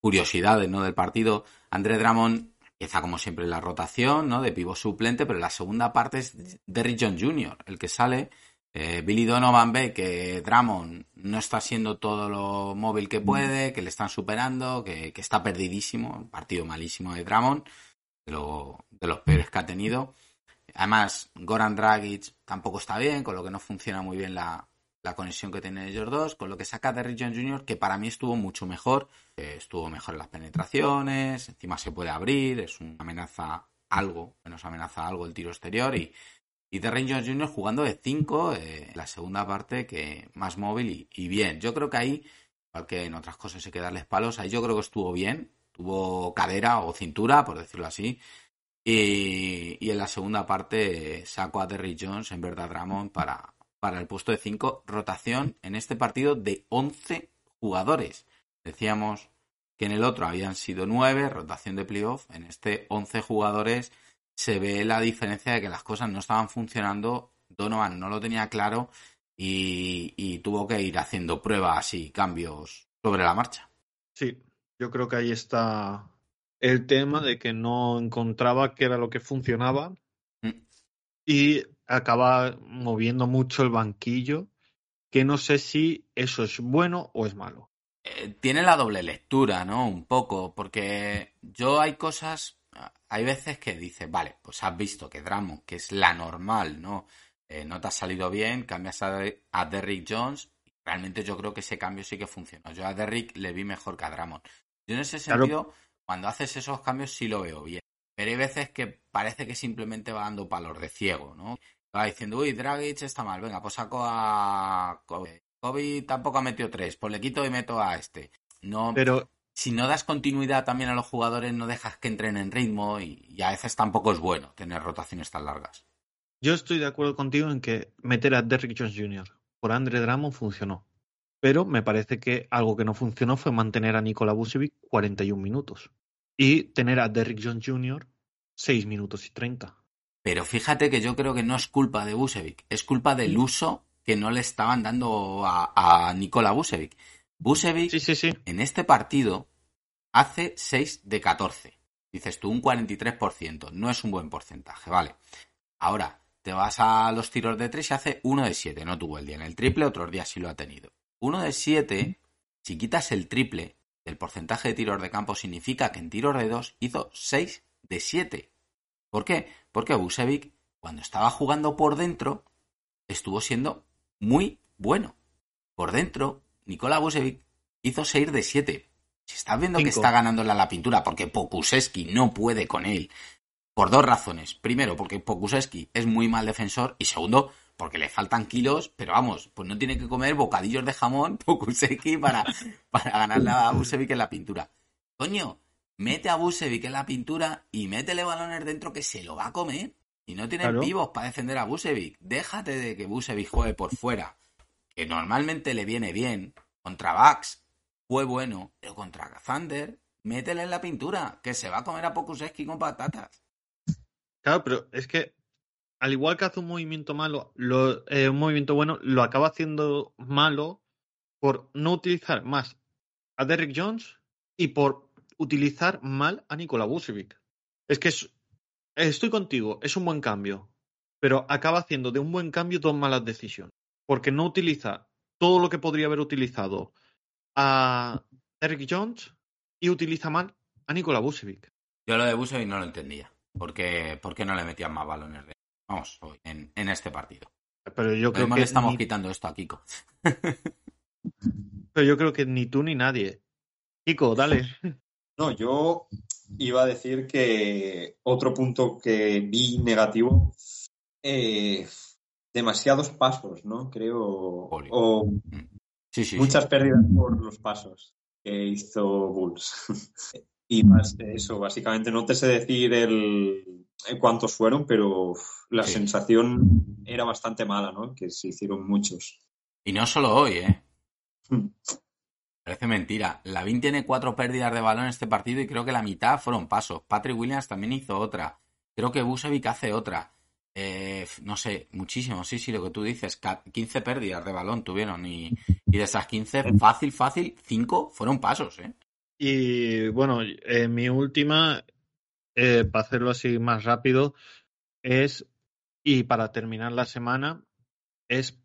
curiosidades ¿no? del partido. André Drummond empieza como siempre la rotación ¿no? de pivo suplente, pero la segunda parte es Derrick John Jr., el que sale. Eh, Billy Donovan ve que Drummond no está siendo todo lo móvil que puede, que le están superando, que, está perdidísimo. partido malísimo de Drummond, de, de los peores que ha tenido. Además, Goran Dragic tampoco está bien, con lo que no funciona muy bien la, la conexión que tienen ellos dos, con lo que saca de John Jr., que para mí estuvo mucho mejor, estuvo mejor en las penetraciones, encima se puede abrir, es una amenaza algo, menos amenaza algo el tiro exterior y, y Derrick Jones Jr. jugando de 5, eh, la segunda parte que más móvil y, bien. Yo creo que ahí, igual que en otras cosas hay que darles palos, ahí yo creo que estuvo bien, tuvo cadera o cintura, por decirlo así. Y, en la segunda parte sacó a Derrick Jones en verdad Ramón para, para el puesto de 5, rotación en este partido de 11 jugadores. Decíamos que en el otro habían sido 9, rotación de playoff, en este 11 jugadores se ve la diferencia de que las cosas no estaban funcionando, Donovan no lo tenía claro y, tuvo que ir haciendo pruebas y cambios sobre la marcha. Sí, yo creo que ahí está el tema de que no encontraba qué era lo que funcionaba mm. y acaba moviendo mucho el banquillo, que no sé si eso es bueno o es malo. Eh, tiene la doble lectura, ¿no? Un poco, porque yo hay cosas, hay veces que dices, vale, pues has visto que Dramo, que es la normal, ¿no? Eh, no te ha salido bien, cambias a, Derrick Jones, realmente yo creo que ese cambio sí que funcionó. Yo a Derrick le vi mejor que a Dramon. Yo en ese sentido, cuando haces esos cambios sí lo veo bien. Pero hay veces que parece que simplemente va dando palos de ciego, ¿no? va diciendo, uy, Dragic está mal, venga, pues saco a Kobe. tampoco ha metido tres, pues le quito y meto a este. No, pero si no das continuidad también a los jugadores, no dejas que entren en ritmo y, a veces tampoco es bueno tener rotaciones tan largas. Yo estoy de acuerdo contigo en que meter a Derrick Jones Jr. por Andre Drummond funcionó. Pero me parece que algo que no funcionó fue mantener a Nikola Vucevic 41 minutos y tener a Derrick Jones Jr. 6 minutos y 30. Pero fíjate que yo creo que no es culpa de Vucevic, es culpa del uso que no le estaban dando a, a Nikola Vucevic. Vucevic Sí, sí, sí. en este partido hace 6 de 14. Dices tú un 43%, no es un buen porcentaje, vale. Ahora, te vas a los tiros de 3 y hace 1 de 7, no tuvo el día en el triple, otros días sí lo ha tenido. 1 de 7, si quitas el triple del porcentaje de tiros de campo, significa que en tiros de 2 hizo 6 de 7. ¿Por qué? Porque Busevic, cuando estaba jugando por dentro, estuvo siendo muy bueno. Por dentro, Nikola Busevic hizo 6 de 7. Si estás viendo que está ganándole a la pintura porque Pokusevski no puede con él, por dos razones. Primero, porque Pokusevski es muy mal defensor y segundo, porque le faltan kilos, pero vamos, pues no tiene que comer bocadillos de jamón Pokusevski para, para ganarle a Busevic en la pintura. Coño, mete a Busevic en la pintura y métele balones dentro que se lo va a comer. Y no tienen Claro. pivos para defender a Busevic. Déjate de que Busevic juegue por fuera, que normalmente le viene bien. Contra Bax fue bueno, pero contra Thunder, métele en la pintura, que se va a comer a Pokusevski con patatas. Claro, pero es que al igual que hace un movimiento malo, lo, eh, un movimiento bueno, lo acaba haciendo malo por no utilizar más a Derrick Jones y por utilizar mal a Nikola Vucevic. Es que es- estoy contigo, es un buen cambio, pero acaba haciendo de un buen cambio dos malas decisiones, porque no utiliza todo lo que podría haber utilizado a Derrick Jones y utiliza mal a Nikola Vucevic. Yo lo de Busevic no lo entendía. ¿Por qué, por qué no le metían más balones de... Vamos, hoy, en, en este partido. Pero yo creo Además que le estamos ni- quitando esto a Kiko. Pero yo creo que ni tú ni nadie. Kiko, dale. No, yo iba a decir que otro punto que vi negativo, eh, demasiados pasos, ¿no? Creo, o Sí, sí, muchas sí. pérdidas por los pasos que hizo Bulls. y más eso, básicamente no te sé decir el cuántos fueron, pero la sensación era bastante mala, ¿no? Que se hicieron muchos. Y no solo hoy, ¿eh? Hmm. Parece mentira. Lavín tiene cuatro pérdidas de balón en este partido y creo que la mitad fueron pasos. Patrick Williams también hizo otra. Creo que Busevic hace otra. Eh, no sé, muchísimo. Sí, sí, lo que tú dices. ca- 15 pérdidas de balón tuvieron y, y de esas 15, fácil, fácil, 5 fueron pasos, ¿eh? Y bueno, mi última, eh, para hacerlo así más rápido, es, y para terminar la semana, es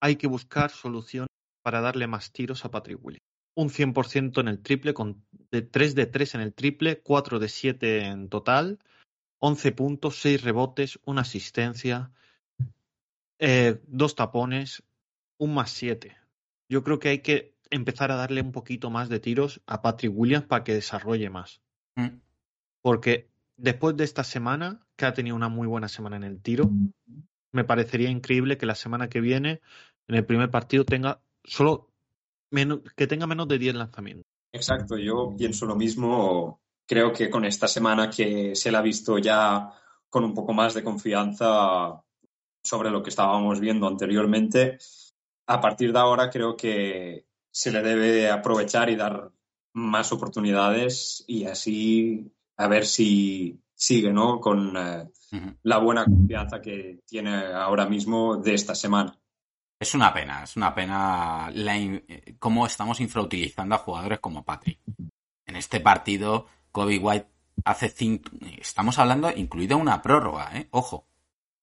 hay que buscar soluciones para darle más tiros a Patrick Williams. Un 100% en el triple, con de 3 de 3 en el triple, 4 de 7 en total, 11 puntos, 6 rebotes, una asistencia, eh, dos tapones, un más 7. Yo creo que hay que empezar a darle un poquito más de tiros a Patrick Williams para que desarrolle más. Mm. Porque después de esta semana, que ha tenido una muy buena semana en el tiro, me parecería increíble que la semana que viene, en el primer partido, tenga solo menos, que tenga menos de 10 lanzamientos. Exacto, yo pienso lo mismo. Creo que con esta semana que se la ha visto ya con un poco más de confianza sobre lo que estábamos viendo anteriormente, a partir de ahora creo que se le debe aprovechar y dar más oportunidades y así a ver si sigue ¿no? con eh, la buena confianza que tiene ahora mismo de esta semana. Es una pena, es una pena la eh, cómo estamos infrautilizando a jugadores como Patrick. En este partido, Kobe White hace cinco. Estamos hablando incluida una prórroga, ¿eh? Ojo.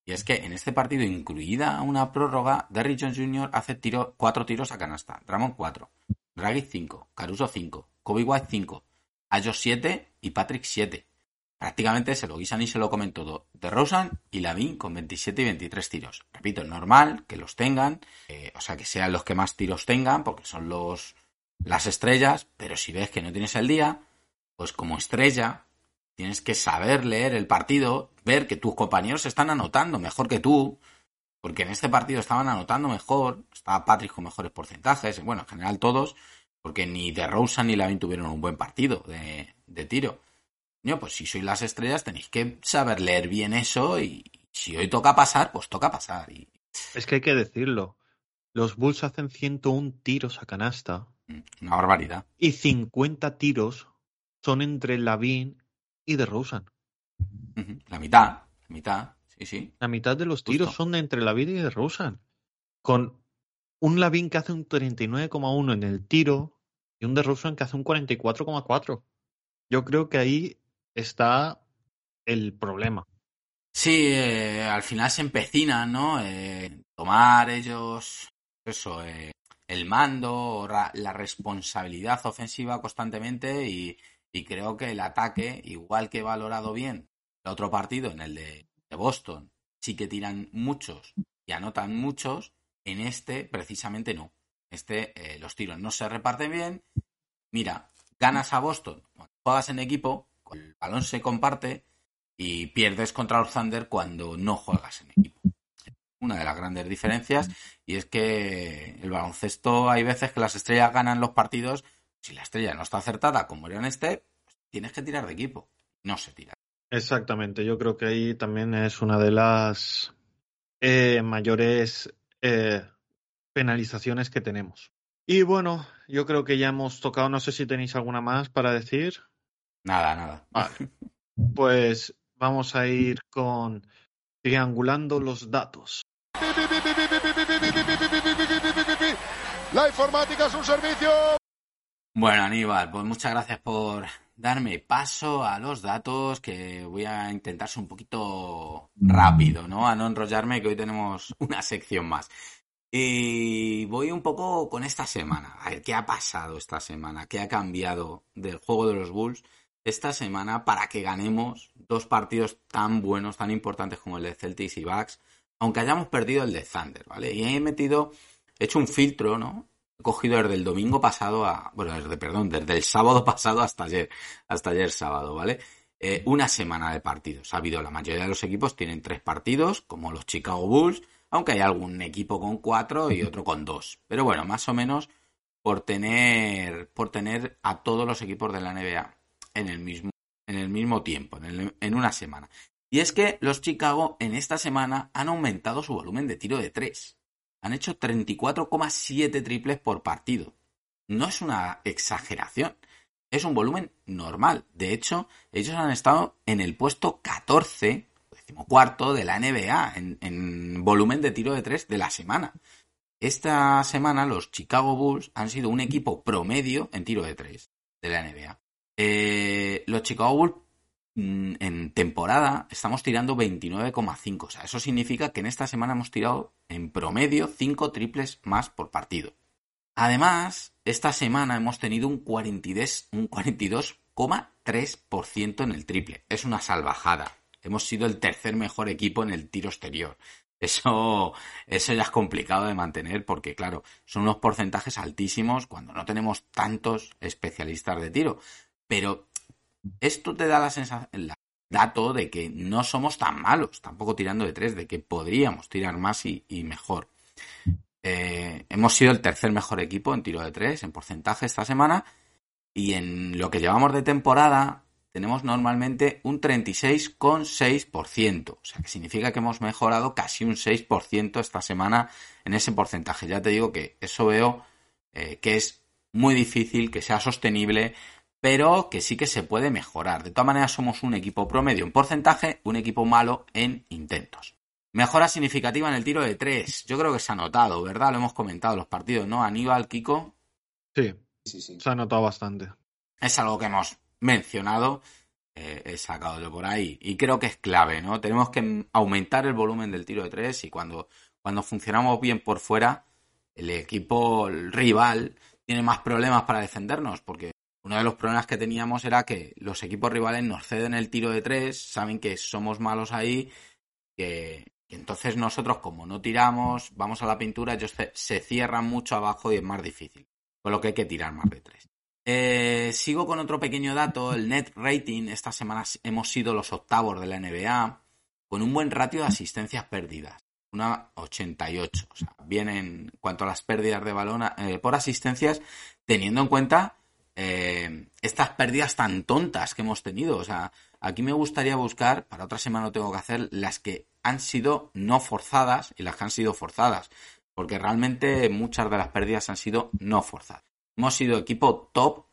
Y es que en este partido, incluida una prórroga, Derrick Jones Jr. hace tiro, cuatro tiros a canasta. Ramón 4. Dragic 5. Caruso 5. Kobe White 5. Ayos 7 y Patrick 7. Prácticamente se lo guisan y se lo comen todo. De Rosen y Lavin con 27 y 23 tiros. Repito, es normal que los tengan, eh, o sea, que sean los que más tiros tengan, porque son los las estrellas, pero si ves que no tienes el día, pues como estrella tienes que saber leer el partido, ver que tus compañeros están anotando mejor que tú, porque en este partido estaban anotando mejor, estaba Patrick con mejores porcentajes, bueno, en general todos, porque ni de Rosen ni Lavin tuvieron un buen partido de, de tiro. No, pues si sois las estrellas tenéis que saber leer bien eso y si hoy toca pasar, pues toca pasar. Y Es que hay que decirlo. los Bulls hacen 101 tiros a canasta Mm, Una barbaridad. y 50 tiros son entre Lavin y DeRozan. Ujú, La mitad, la mitad, sí, sí. La mitad de los tiros son de entre Lavin y DeRozan. Con un Lavin que hace un 39,1 en el tiro y un DeRozan que hace un 44,4. Yo creo que ahí está el problema. Sí, eh, al final se empecinan, ¿no? Eh, tomar ellos, eso, eh, el mando, la responsabilidad ofensiva constantemente y, y creo que el ataque, igual que he valorado bien el otro partido, en el de, Boston, sí que tiran muchos y anotan muchos, en este precisamente no. Este, eh, los tiros no se reparten bien. Mira, ganas a Boston cuando juegas en equipo, el balón se comparte y pierdes contra los Thunder cuando no juegas en equipo. Una de las grandes diferencias y es que el baloncesto hay veces que las estrellas ganan los partidos. Si la estrella no está acertada como era en este, pues tienes que tirar de equipo. No se tira. Exactamente, yo creo que ahí también es una de las eh, mayores eh, penalizaciones que tenemos. Y bueno, yo creo que ya hemos tocado, no sé si tenéis alguna más para decir. Nada, nada. Vale. Pues vamos a ir con triangulando los datos. La informática es un servicio. Bueno, Aníbal, pues muchas gracias por darme paso a los datos, que voy a intentar ser un poquito rápido, ¿no? A no enrollarme, que hoy tenemos una sección más. Y voy un poco con esta semana. A ver, ¿qué ha pasado esta semana? ¿Qué ha cambiado del juego de los Bulls esta semana para que ganemos dos partidos tan buenos, tan importantes como el de Celtics y Bucks? Aunque hayamos perdido el de Thunder, ¿vale? Y he metido, he hecho un filtro, ¿no? He cogido desde el domingo pasado a, bueno, desde, perdón, desde el sábado pasado hasta ayer, hasta ayer sábado, ¿vale? Eh, una semana de partidos. Ha habido, la mayoría de los equipos tienen tres partidos, como los Chicago Bulls, aunque hay algún equipo con cuatro y otro con dos. Pero bueno, más o menos por tener, por tener a todos los equipos de la NBA en el mismo, en el mismo tiempo, en, el- en una semana. Y es que los Chicago en esta semana han aumentado su volumen de tiro de tres. Han hecho 34,7 triples por partido. No es una exageración. Es un volumen normal. De hecho, ellos han estado en el puesto 14, decimocuarto de la NBA en, en volumen de tiro de tres de la semana. Esta semana los Chicago Bulls han sido un equipo promedio en tiro de tres de la NBA. Eh, los Chicago Bulls en temporada estamos tirando 29,5. O sea, eso significa que en esta semana hemos tirado en promedio 5 triples más por partido. Además, esta semana hemos tenido un 42, un 42,3% en el triple. Es una salvajada. Hemos sido el tercer mejor equipo en el tiro exterior. Eso, eso ya es complicado de mantener porque, claro, son unos porcentajes altísimos cuando no tenemos tantos especialistas de tiro. Pero esto te da la sensación, el dato de que no somos tan malos, tampoco tirando de tres, de que podríamos tirar más y, mejor. Eh, hemos sido el tercer mejor equipo en tiro de tres, en porcentaje esta semana, y en lo que llevamos de temporada tenemos normalmente un 36,6%, o sea que significa que hemos mejorado casi un 6% esta semana en ese porcentaje. Ya te digo que eso veo eh, que es muy difícil que sea sostenible, pero que sí que se puede mejorar. De todas maneras, somos un equipo promedio en porcentaje, un equipo malo en intentos. Mejora significativa en el tiro de tres. Yo creo que se ha notado, ¿verdad? Lo hemos comentado en los partidos, ¿no? Aníbal, Kiko. Sí, Sí, sí. se ha notado bastante. Es algo que hemos mencionado, eh, he sacado de por ahí. Y creo que es clave, ¿no? Tenemos que aumentar el volumen del tiro de tres y cuando, cuando funcionamos bien por fuera, el equipo el rival tiene más problemas para defendernos, porque uno de los problemas que teníamos era que los equipos rivales nos ceden el tiro de tres, saben que somos malos ahí, que, que entonces nosotros como no tiramos, vamos a la pintura, ellos se, se cierran mucho abajo y es más difícil, con lo que hay que tirar más de tres. Eh, sigo con otro pequeño dato, el net rating, esta semana hemos sido los octavos de la NBA, con un buen ratio de asistencias perdidas, una 88, o sea, bien en cuanto a las pérdidas de balón eh, por asistencias, teniendo en cuenta eh, estas pérdidas tan tontas que hemos tenido. O sea, aquí me gustaría buscar, para otra semana lo tengo que hacer, las que han sido no forzadas y las que han sido forzadas. porque realmente muchas de las pérdidas han sido no forzadas. Hemos sido equipo top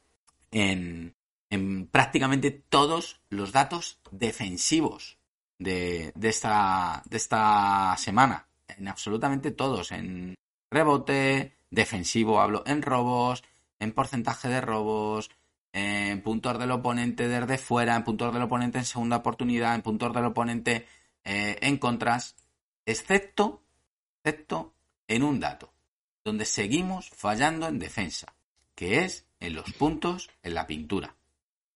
en, en prácticamente todos los datos defensivos de, de, esta, de esta semana. En absolutamente todos. En rebote, defensivo hablo, en robos, en porcentaje de robos, en puntos del oponente desde fuera, en puntos del oponente en segunda oportunidad, en puntos del oponente eh, en contras, excepto, excepto en un dato, donde seguimos fallando en defensa, que es en los puntos en la pintura.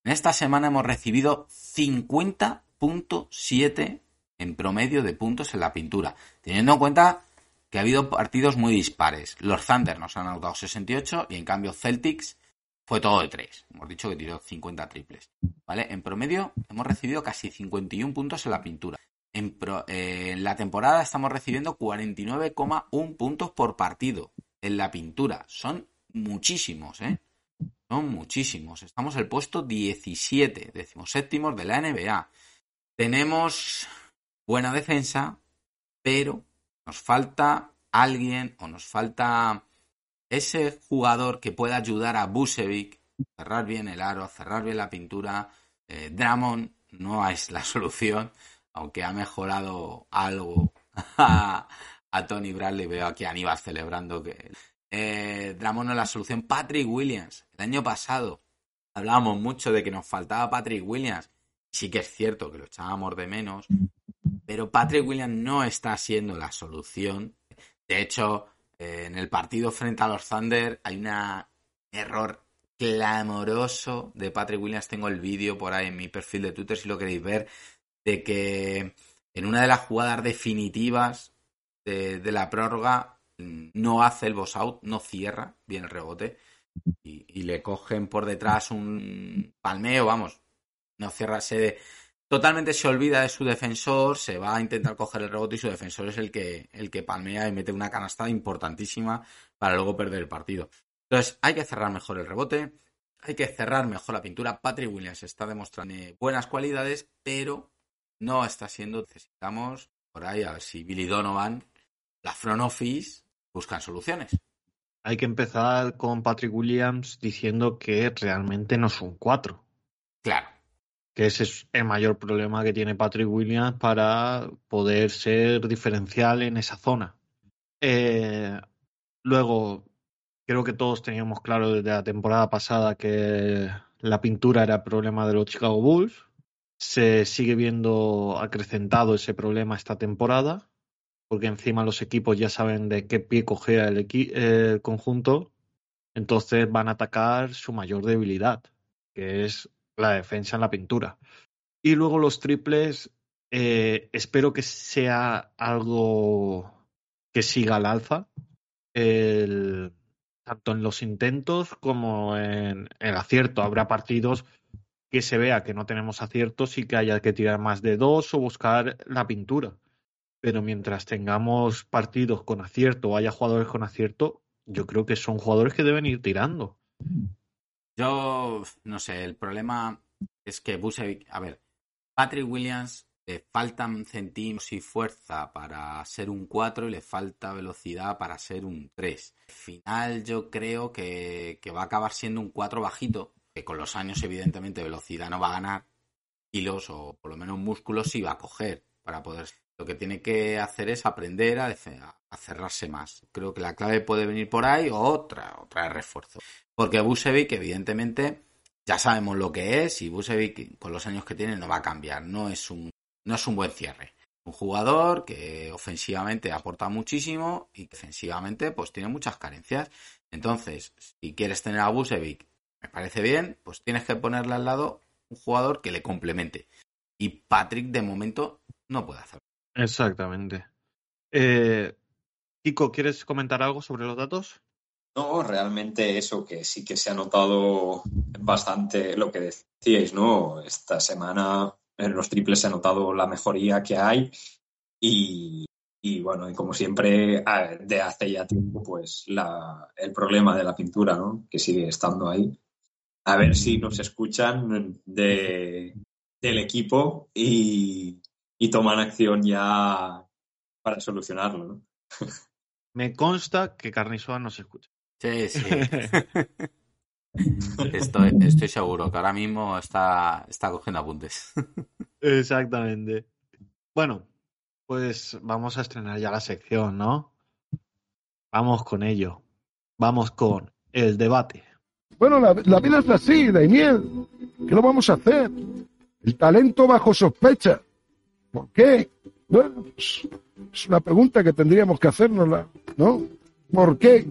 En esta semana hemos recibido 50.7 en promedio de puntos en la pintura, teniendo en cuenta que ha habido partidos muy dispares. Los Thunder nos han anotado 68 y en cambio Celtics fue todo de 3. Hemos dicho que tiró 50 triples. ¿Vale? En promedio hemos recibido casi 51 puntos en la pintura. En, eh, la temporada estamos recibiendo 49,1 puntos por partido en la pintura. Son muchísimos, ¿eh? Son muchísimos. Estamos en el puesto 17, séptimos de la NBA. Tenemos buena defensa, pero nos falta alguien o nos falta ese jugador que pueda ayudar a Busevic a cerrar bien el aro, a cerrar bien la pintura. Eh, Dramon no es la solución, aunque ha mejorado algo a, Tony Bradley. Veo aquí a Aníbal celebrando que eh, Dramon no es la solución. Patrick Williams, el año pasado hablábamos mucho de que nos faltaba Patrick Williams. Sí que es cierto que lo echábamos de menos, pero Patrick Williams no está siendo la solución. De hecho, eh, en el partido frente a los Thunder hay un error clamoroso de Patrick Williams. Tengo el vídeo por ahí en mi perfil de Twitter si lo queréis ver, de que en una de las jugadas definitivas de, la prórroga mm, no hace el boss out, no cierra bien el rebote y, y le cogen por detrás un palmeo, vamos, no cierra, se, totalmente se olvida de su defensor, se va a intentar coger el rebote y su defensor es el que, el que palmea y mete una canasta importantísima para luego perder el partido. Entonces, hay que cerrar mejor el rebote, hay que cerrar mejor la pintura. Patrick Williams está demostrando buenas cualidades, pero no está siendo. Necesitamos por ahí a ver si Billy Donovan, la front office, buscan soluciones. Hay que empezar con Patrick Williams diciendo que realmente no son cuatro. Claro que ese es el mayor problema que tiene Patrick Williams para poder ser diferencial en esa zona. Eh, luego, creo que todos teníamos claro desde la temporada pasada que la pintura era el problema de los Chicago Bulls. Se sigue viendo acrecentado ese problema esta temporada, porque encima los equipos ya saben de qué pie cogea el, el conjunto, entonces van a atacar su mayor debilidad, que es la defensa en la pintura. Y luego los triples, eh, espero que sea algo que siga al alza, tanto en los intentos como en el acierto. Habrá partidos que se vea que no tenemos aciertos y que haya que tirar más de dos o buscar la pintura. Pero mientras tengamos partidos con acierto o haya jugadores con acierto, yo creo que son jugadores que deben ir tirando. Yo, no sé, el problema es que Busevic, a ver, Patrick Williams le faltan centímetros y fuerza para ser un 4 y le falta velocidad para ser un 3. Al final yo creo que, va a acabar siendo un 4 bajito, que con los años evidentemente velocidad no va a ganar, kilos o por lo menos músculos sí va a coger para poder... Lo que tiene que hacer es aprender a, cerrarse más. Creo que la clave puede venir por ahí o otra, otra refuerzo. Porque Busevic, evidentemente, ya sabemos lo que es y Busevic, con los años que tiene, no va a cambiar. No es un, no es un buen cierre. Un jugador que ofensivamente aporta muchísimo y que defensivamente pues tiene muchas carencias. Entonces, si quieres tener a Busevic, me parece bien, pues tienes que ponerle al lado un jugador que le complemente. Y Patrick, de momento, no puede hacerlo. Exactamente. Eh, Kiko, ¿quieres comentar algo sobre los datos? No, realmente eso que sí que se ha notado bastante lo que decíais, ¿no? Esta semana en los triples se ha notado la mejoría que hay y, bueno, y como siempre, de hace ya tiempo, pues la, el problema de la pintura, ¿no? Que sigue estando ahí. A ver si nos escuchan de, del equipo y, y toman acción ya para solucionarlo, ¿no? Me consta que Carnizoa no se escucha. Sí, sí. estoy, estoy seguro que ahora mismo está, está cogiendo apuntes. Exactamente. Bueno, pues vamos a estrenar ya la sección, ¿no? Vamos con ello. Vamos con el debate. Bueno, la, la vida es así, Daimiel. ¿Qué lo vamos a hacer? El talento bajo sospecha. ¿Por qué? Bueno, es una pregunta que tendríamos que hacernos, ¿no? ¿Por qué?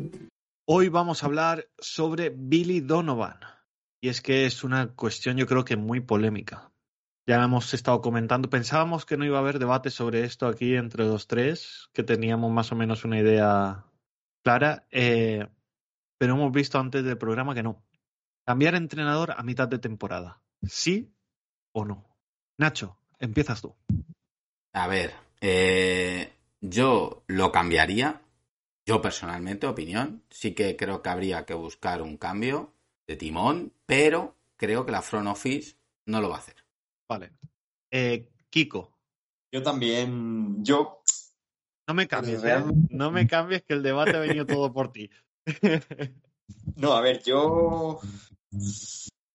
Hoy vamos a hablar sobre Billy Donovan. Y es que es una cuestión yo creo que muy polémica. Ya hemos estado comentando. Pensábamos que no iba a haber debate sobre esto aquí entre los tres, que teníamos más o menos una idea clara. Eh, pero hemos visto antes del programa que no. Cambiar entrenador a mitad de temporada. ¿Sí o no? Nacho, empiezas tú. A ver, eh, yo lo cambiaría. Yo personalmente, opinión, sí que creo que habría que buscar un cambio de timón, pero creo que la front office no lo va a hacer. Vale. Eh, Kiko. Yo también, yo... No me cambies, ¿eh? No me cambies que el debate ha venido todo por ti. no, a ver, yo...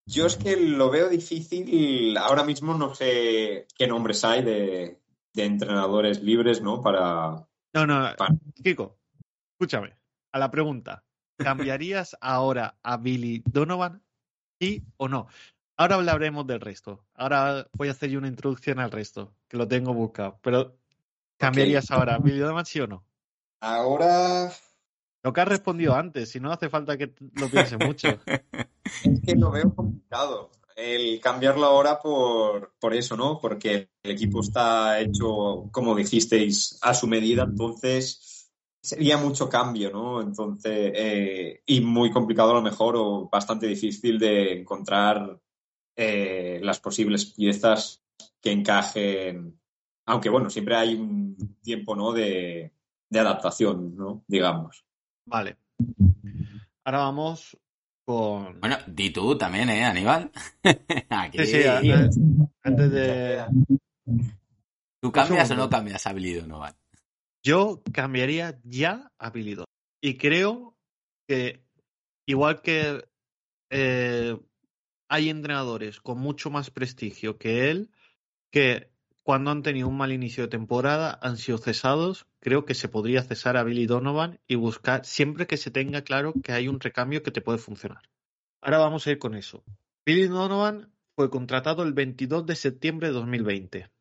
Yo es que lo veo difícil. Ahora mismo no sé qué nombres hay de, de entrenadores libres, ¿no? Para. No, no, para... Kiko, escúchame. A la pregunta: ¿cambiarías ahora a Billy Donovan? ¿Sí o no? Ahora hablaremos del resto. Ahora voy a hacer yo una introducción al resto, que lo tengo buscado. Pero, ¿cambiarías okay. ahora a Billy Donovan, sí o no? Ahora. Lo que has respondido antes, si no hace falta que lo piense mucho. es que lo veo complicado el cambiarlo ahora por, por eso, ¿no? Porque el equipo está hecho, como dijisteis, a su medida, entonces sería mucho cambio, ¿no? Entonces, eh, y muy complicado a lo mejor o bastante difícil de encontrar eh, las posibles piezas que encajen, aunque bueno, siempre hay un tiempo, ¿no? De, de adaptación, ¿no? Digamos. Vale. Ahora vamos con... Bueno, di tú también, ¿eh, Aníbal? Aquí. Sí, sí, antes, antes de... ¿Tú cambias o no cambias a Billy Donovan? Yo cambiaría ya a Billy Donovan. Y creo que, igual que eh, hay entrenadores con mucho más prestigio que él, que cuando han tenido un mal inicio de temporada han sido cesados. Creo que se podría cesar a Billy Donovan y buscar siempre que se tenga claro que hay un recambio que te puede funcionar. Ahora vamos a ir con eso. Billy Donovan fue contratado el 22 de septiembre de 2020.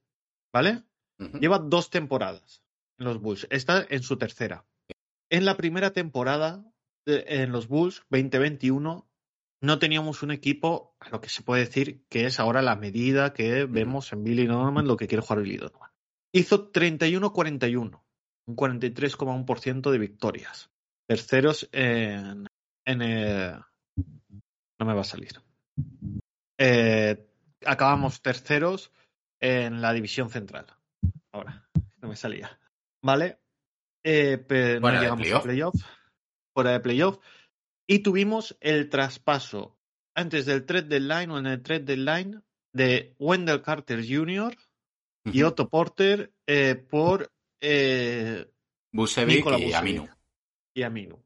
¿Vale? Uh -huh. Lleva dos temporadas en los Bulls. Está en su tercera. En la primera temporada de, en los Bulls 2021 no teníamos un equipo a lo que se puede decir que es ahora la medida que vemos en Billy Donovan lo que quiere jugar Billy Donovan. Hizo 31-41, un 43,1% de victorias. Terceros en, en eh, no me va a salir. Eh, acabamos terceros en la división central. Ahora, no me salía. ¿Vale? Eh, pero no llegamos a playoff. Fuera de playoff. Y tuvimos el traspaso antes del trade deadline o en el trade deadline de Wendell Carter Jr. y Otto Porter eh, por eh, Busevic y Aminu. Y Aminu.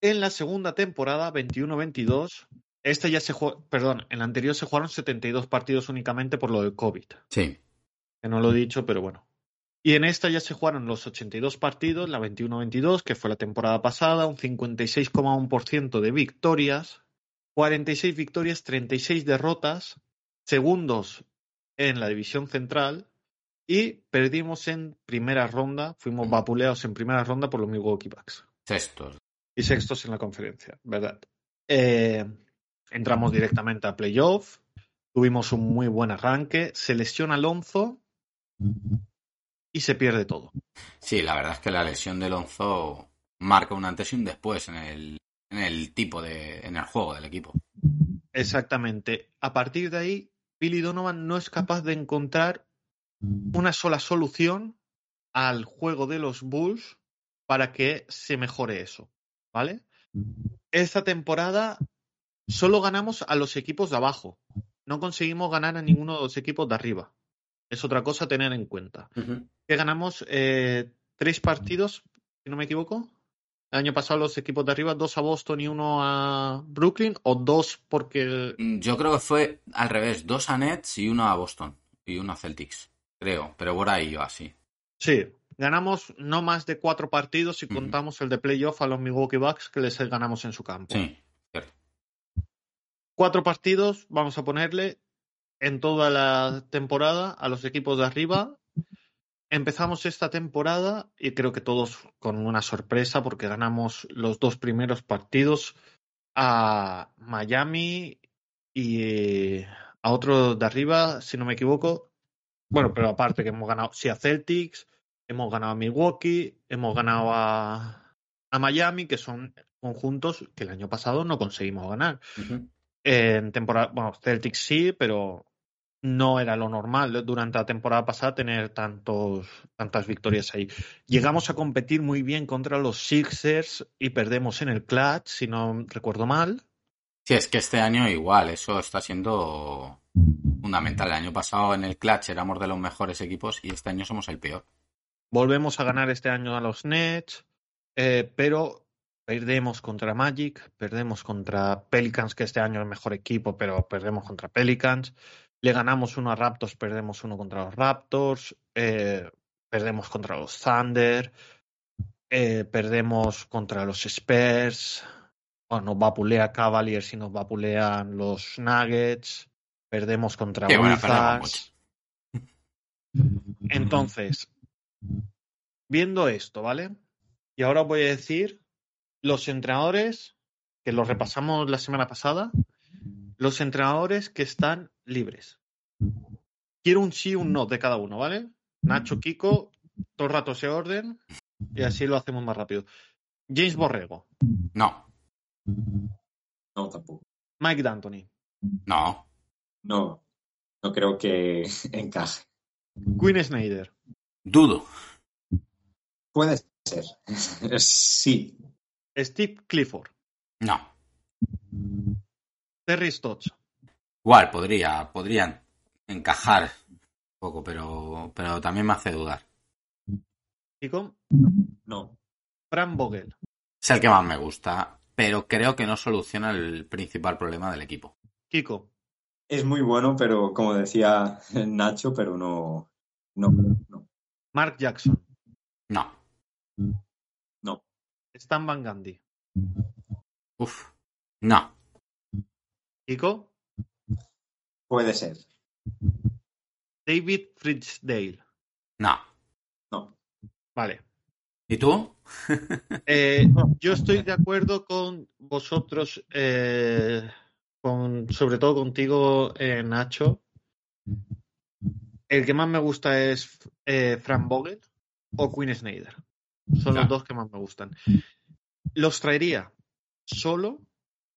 En la segunda temporada, 21-22, esta ya se jugó, perdón, en la anterior se jugaron 72 partidos únicamente por lo del COVID. Sí. Que no lo he dicho, pero bueno. Y en esta ya se jugaron los 82 partidos, la 21-22, que fue la temporada pasada, un 56,1% de victorias, 46 victorias, 36 derrotas, segundos en la división central y perdimos en primera ronda, fuimos vapuleados en primera ronda por los Milwaukee Bucks. Sextos. Y sextos en la conferencia, ¿verdad? Eh, entramos directamente a playoff, tuvimos un muy buen arranque, se lesiona Alonso y se pierde todo. Sí, la verdad es que la lesión de Alonso marca un antes y un después en el, en el tipo de, en el juego del equipo. Exactamente. A partir de ahí, Billy Donovan no es capaz de encontrar una sola solución al juego de los Bulls para que se mejore eso, ¿vale? Esta temporada solo ganamos a los equipos de abajo. No conseguimos ganar a ninguno de los equipos de arriba. Es otra cosa a tener en cuenta. Uh -huh. Que ganamos eh, tres partidos si no me equivoco. El año pasado los equipos de arriba, dos a Boston y uno a Brooklyn, o dos porque... Mm, Yo creo que fue al revés, dos a Nets y uno a Boston y uno a Celtics, creo, pero por ahí yo así. Sí, ganamos no más de cuatro partidos si contamos el de playoff a los Milwaukee Bucks que les ganamos en su campo. Sí, cierto. Cuatro partidos, vamos a ponerle en toda la temporada a los equipos de arriba. Empezamos esta temporada y creo que todos con una sorpresa porque ganamos los dos primeros partidos a Miami y eh, a otro de arriba, si no me equivoco. Bueno, pero aparte que hemos ganado, sí, a Celtics, hemos ganado a Milwaukee, hemos ganado a, a Miami, que son conjuntos que el año pasado no conseguimos ganar. En temporada, bueno, Celtics sí, pero no era lo normal durante la temporada pasada tener tantos, tantas victorias ahí. Llegamos a competir muy bien contra los Sixers y perdemos en el clutch, si no recuerdo mal. Sí, es que este año igual, eso está siendo fundamental. El año pasado en el Clutch éramos de los mejores equipos y este año somos el peor. Volvemos a ganar este año a los Nets, eh, pero perdemos contra Magic, perdemos contra Pelicans, que este año es el mejor equipo, pero perdemos contra Pelicans. Le ganamos uno a Raptors, perdemos uno contra los Raptors, eh, perdemos contra los Thunder, eh, perdemos contra los Spurs, nos vapulea Cavaliers y nos vapulean los Nuggets, perdemos contra Wizards. Entonces, viendo esto, ¿vale? Y ahora os voy a decir los entrenadores, que los repasamos la semana pasada, los entrenadores que están libres. Quiero un sí, un no de cada uno, ¿vale? Nacho, Kiko, todo el rato ese orden y así lo hacemos más rápido. James Borrego, No, No, tampoco. Mike D'Antoni, no, No, no creo que encaje. Quinn Snyder, dudo. Puede ser. Sí. Steve Clifford, No. Terry Stotts, Igual podría, podrían encajar un poco, pero, pero también me hace dudar. Kiko, No. Fran Vogel, Es el que más me gusta, pero creo que no soluciona el principal problema del equipo. Kiko, Es muy bueno, pero como decía Nacho, pero no. No. No. Mark Jackson, No. no. Stan Van Gundy, Uf. No. Kiko, Puede ser. David Fritzdale. No. No. Vale. ¿Y tú? Eh, yo estoy de acuerdo con vosotros, eh, con, sobre todo contigo, eh, Nacho. El que más me gusta es eh, Frank Vogel o Quinn Snyder. Son los dos que más me gustan. Los traería solo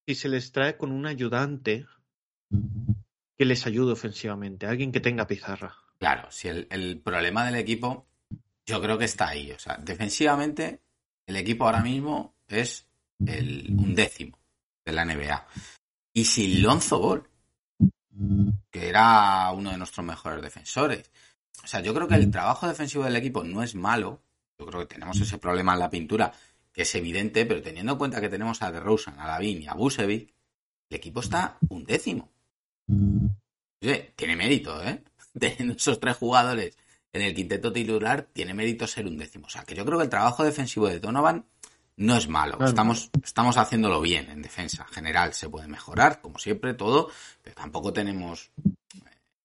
si se les trae con un ayudante que les ayude ofensivamente, alguien que tenga pizarra. Claro, si el, el problema del equipo, yo creo que está ahí. O sea, defensivamente, el equipo ahora mismo es el un décimo de la NBA. Y sin Lonzo Ball, que era uno de nuestros mejores defensores. O sea, yo creo que el trabajo defensivo del equipo no es malo. Yo creo que tenemos ese problema en la pintura, que es evidente, pero teniendo en cuenta que tenemos a DeRozan, a Lavin y a Busevic, el equipo está un décimo. Oye, tiene mérito, ¿eh? Teniendo esos tres jugadores en el quinteto titular, tiene mérito ser un décimo. O sea, que yo creo que el trabajo defensivo de Donovan no es malo. No estamos, estamos haciéndolo bien en defensa. En general se puede mejorar, como siempre, todo, pero tampoco tenemos.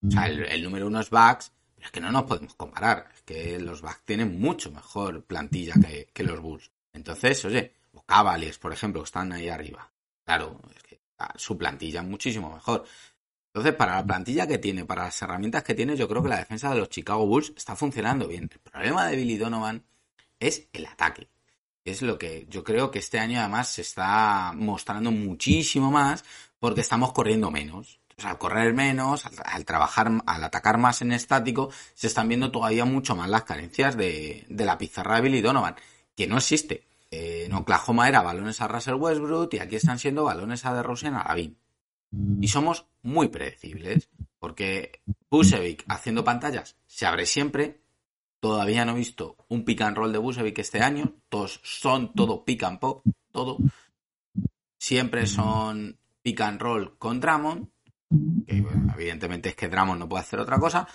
O sea, el, el número uno es Bucks, pero es que no nos podemos comparar. Es que los Bucks tienen mucho mejor plantilla que, que los Bulls. Entonces, oye, o Cavaliers, por ejemplo, están ahí arriba. Claro, es que ah, su plantilla es muchísimo mejor. Entonces, para la plantilla que tiene, para las herramientas que tiene, yo creo que la defensa de los Chicago Bulls está funcionando bien. El problema de Billy Donovan es el ataque. Es lo que yo creo que este año además se está mostrando muchísimo más porque estamos corriendo menos. Al correr menos, al, al trabajar, al atacar más en estático, se están viendo todavía mucho más las carencias de, de la pizarra de Billy Donovan, que no existe. Eh, en Oklahoma era balones a Russell Westbrook y aquí están siendo balones a DeRozan a Lavin. Y somos muy predecibles, porque Busevic haciendo pantallas se abre siempre todavía no he visto un pick and roll de Busevic este año. Todos son todo pick and pop, todo. Siempre son pick and roll con Drummond. Que evidentemente es que Drummond no puede hacer otra cosa.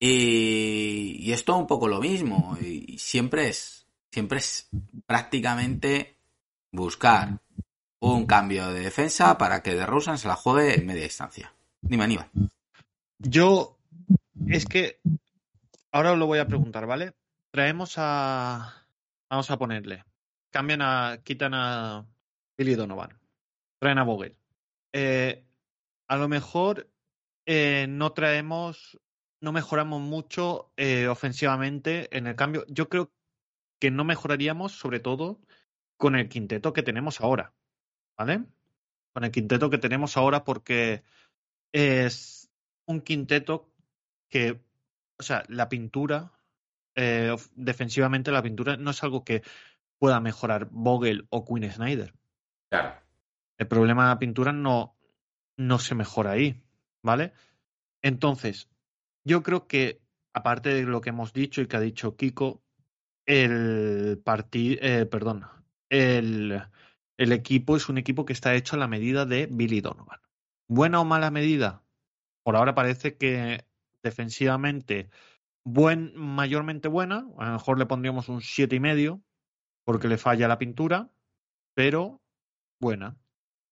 Y, y es todo un poco lo mismo. Y siempre es, siempre es prácticamente buscar un cambio de defensa para que DeRozan se la juegue en media distancia. Dime, Aníbal. Yo, es que ahora os lo voy a preguntar, ¿vale? Traemos a. Vamos a ponerle. Cambian a. Quitan a Billy Donovan. Traen a Vogel. Eh, a lo mejor eh, no traemos. No mejoramos mucho eh, ofensivamente en el cambio. Yo creo que no mejoraríamos, sobre todo, con el quinteto que tenemos ahora. ¿Vale? Con el quinteto que tenemos ahora, porque es un quinteto que, o sea, la pintura, eh, defensivamente la pintura no es algo que pueda mejorar Vogel o Quinn Snyder. Claro. El problema de la pintura no, no se mejora ahí, ¿vale? Entonces, yo creo que, aparte de lo que hemos dicho y que ha dicho Kiko, el partido, perdón, el, el equipo es un equipo que está hecho a la medida de Billy Donovan. ¿Buena o mala medida? Por ahora parece que defensivamente buen, mayormente buena. A lo mejor le pondríamos un siete y medio porque le falla la pintura, pero buena.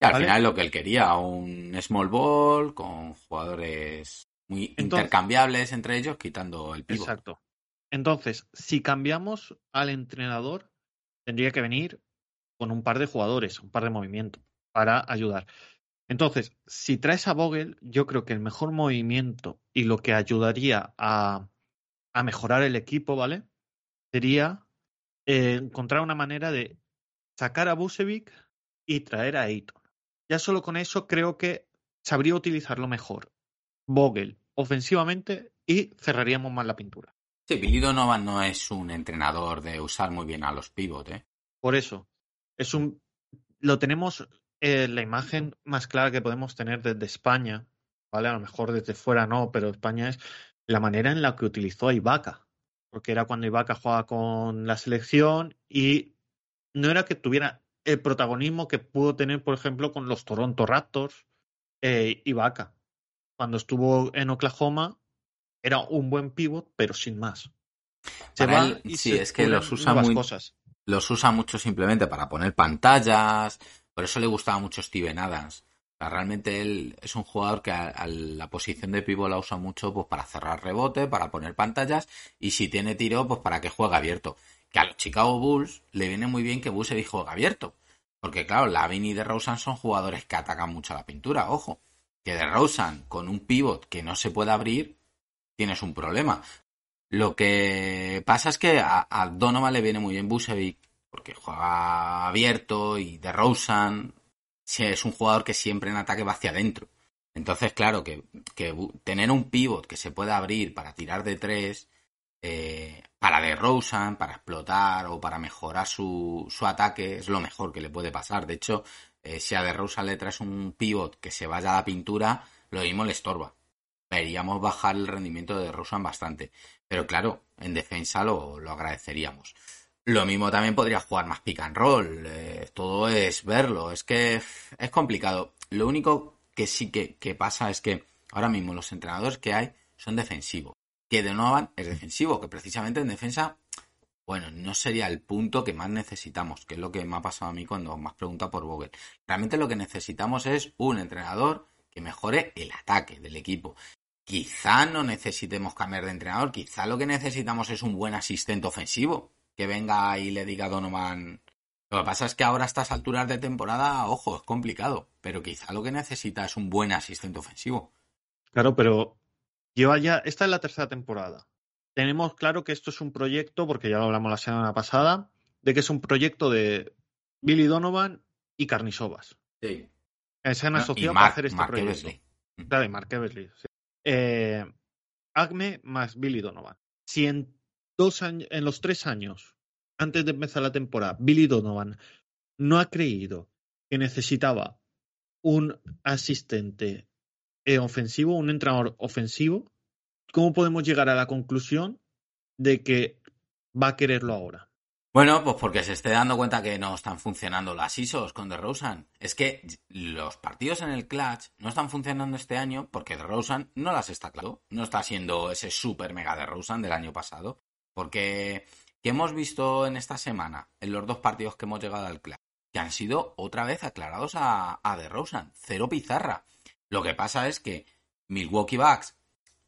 Y al ¿Vale? final lo que él quería, un small ball con jugadores muy Entonces- intercambiables entre ellos, quitando el pivot. Exacto. Entonces, si cambiamos al entrenador, tendría que venir con un par de jugadores, un par de movimientos para ayudar. Entonces, si traes a Vogel, yo creo que el mejor movimiento y lo que ayudaría a, mejorar el equipo, ¿vale? Sería eh, encontrar una manera de sacar a Busevic y traer a Ayton. Ya solo con eso creo que sabría utilizarlo mejor. Vogel ofensivamente y cerraríamos más la pintura. Sí, Billy Donovan no es un entrenador de usar muy bien a los pivot, ¿eh? Por eso, es un lo tenemos eh, la imagen más clara que podemos tener desde España, ¿vale? A lo mejor desde fuera no, pero España es la manera en la que utilizó a Ibaka. Porque era cuando Ibaka jugaba con la selección y no era que tuviera el protagonismo que pudo tener, por ejemplo, con los Toronto Raptors, eh, Ibaka. Cuando estuvo en Oklahoma, era un buen pivot, pero sin más. Se Para él, y sí, se es que los usa muy- cosas. Los usa mucho simplemente para poner pantallas, por eso le gustaba mucho Steven Adams. O sea, realmente él es un jugador que a, a la posición de pivot la usa mucho pues para cerrar rebote, para poner pantallas y si tiene tiro pues para que juegue abierto. Que a los Chicago Bulls le viene muy bien que Busevic juegue abierto. Porque claro, Lavin y DeRozan son jugadores que atacan mucho a la pintura, ojo. Que DeRozan con un pivot que no se puede abrir, tienes un problema. Lo que pasa es que a, Donovan le viene muy bien Busevic porque juega abierto y DeRozan sí, es un jugador que siempre en ataque va hacia adentro. Entonces, claro, que, tener un pivot que se pueda abrir para tirar de tres, eh, para DeRozan, para explotar o para mejorar su, su ataque, es lo mejor que le puede pasar. De hecho, eh, si a DeRozan le traes un pivot que se vaya a la pintura, lo mismo le estorba. Veríamos bajar el rendimiento de DeRozan bastante. Pero claro, en defensa lo, lo agradeceríamos. Lo mismo también podría jugar más pick and roll. eh, todo es verlo. Es que es complicado. Lo único que sí que, que pasa es que ahora mismo los entrenadores que hay son defensivos. Que Donovan es defensivo, que precisamente en defensa, bueno, no sería el punto que más necesitamos, que es lo que me ha pasado a mí cuando me has preguntado por Vogel. Realmente lo que necesitamos es un entrenador que mejore el ataque del equipo. Quizá no necesitemos cambiar de entrenador, quizá lo que necesitamos es un buen asistente ofensivo que venga y le diga a Donovan. Lo que pasa es que ahora a estas alturas de temporada, ojo, es complicado, pero quizá lo que necesita es un buen asistente ofensivo. Claro, pero lleva ya, esta es la tercera temporada. Tenemos claro que esto es un proyecto, porque ya lo hablamos la semana pasada, de que es un proyecto de Billy Donovan y Carnisovas. Sí. Se han asociado para Mark, hacer este Mark proyecto. Eversley. Claro, y Mark Eversley, sí. Eh, Acme más Billy Donovan. Si en dos años, en los tres años antes de empezar la temporada, Billy Donovan no ha creído que necesitaba un asistente eh, ofensivo, un entrenador ofensivo, ¿cómo podemos llegar a la conclusión de que va a quererlo ahora? Bueno, pues porque se esté dando cuenta que no están funcionando las ISOs con DeRozan. Es que los partidos en el clutch no están funcionando este año porque DeRozan no las está claro. No está siendo ese super mega DeRozan del año pasado. Porque, ¿qué hemos visto en esta semana? En los dos partidos que hemos llegado al clutch. Que han sido otra vez aclarados a, a DeRozan. Cero pizarra. Lo que pasa es que Milwaukee Bucks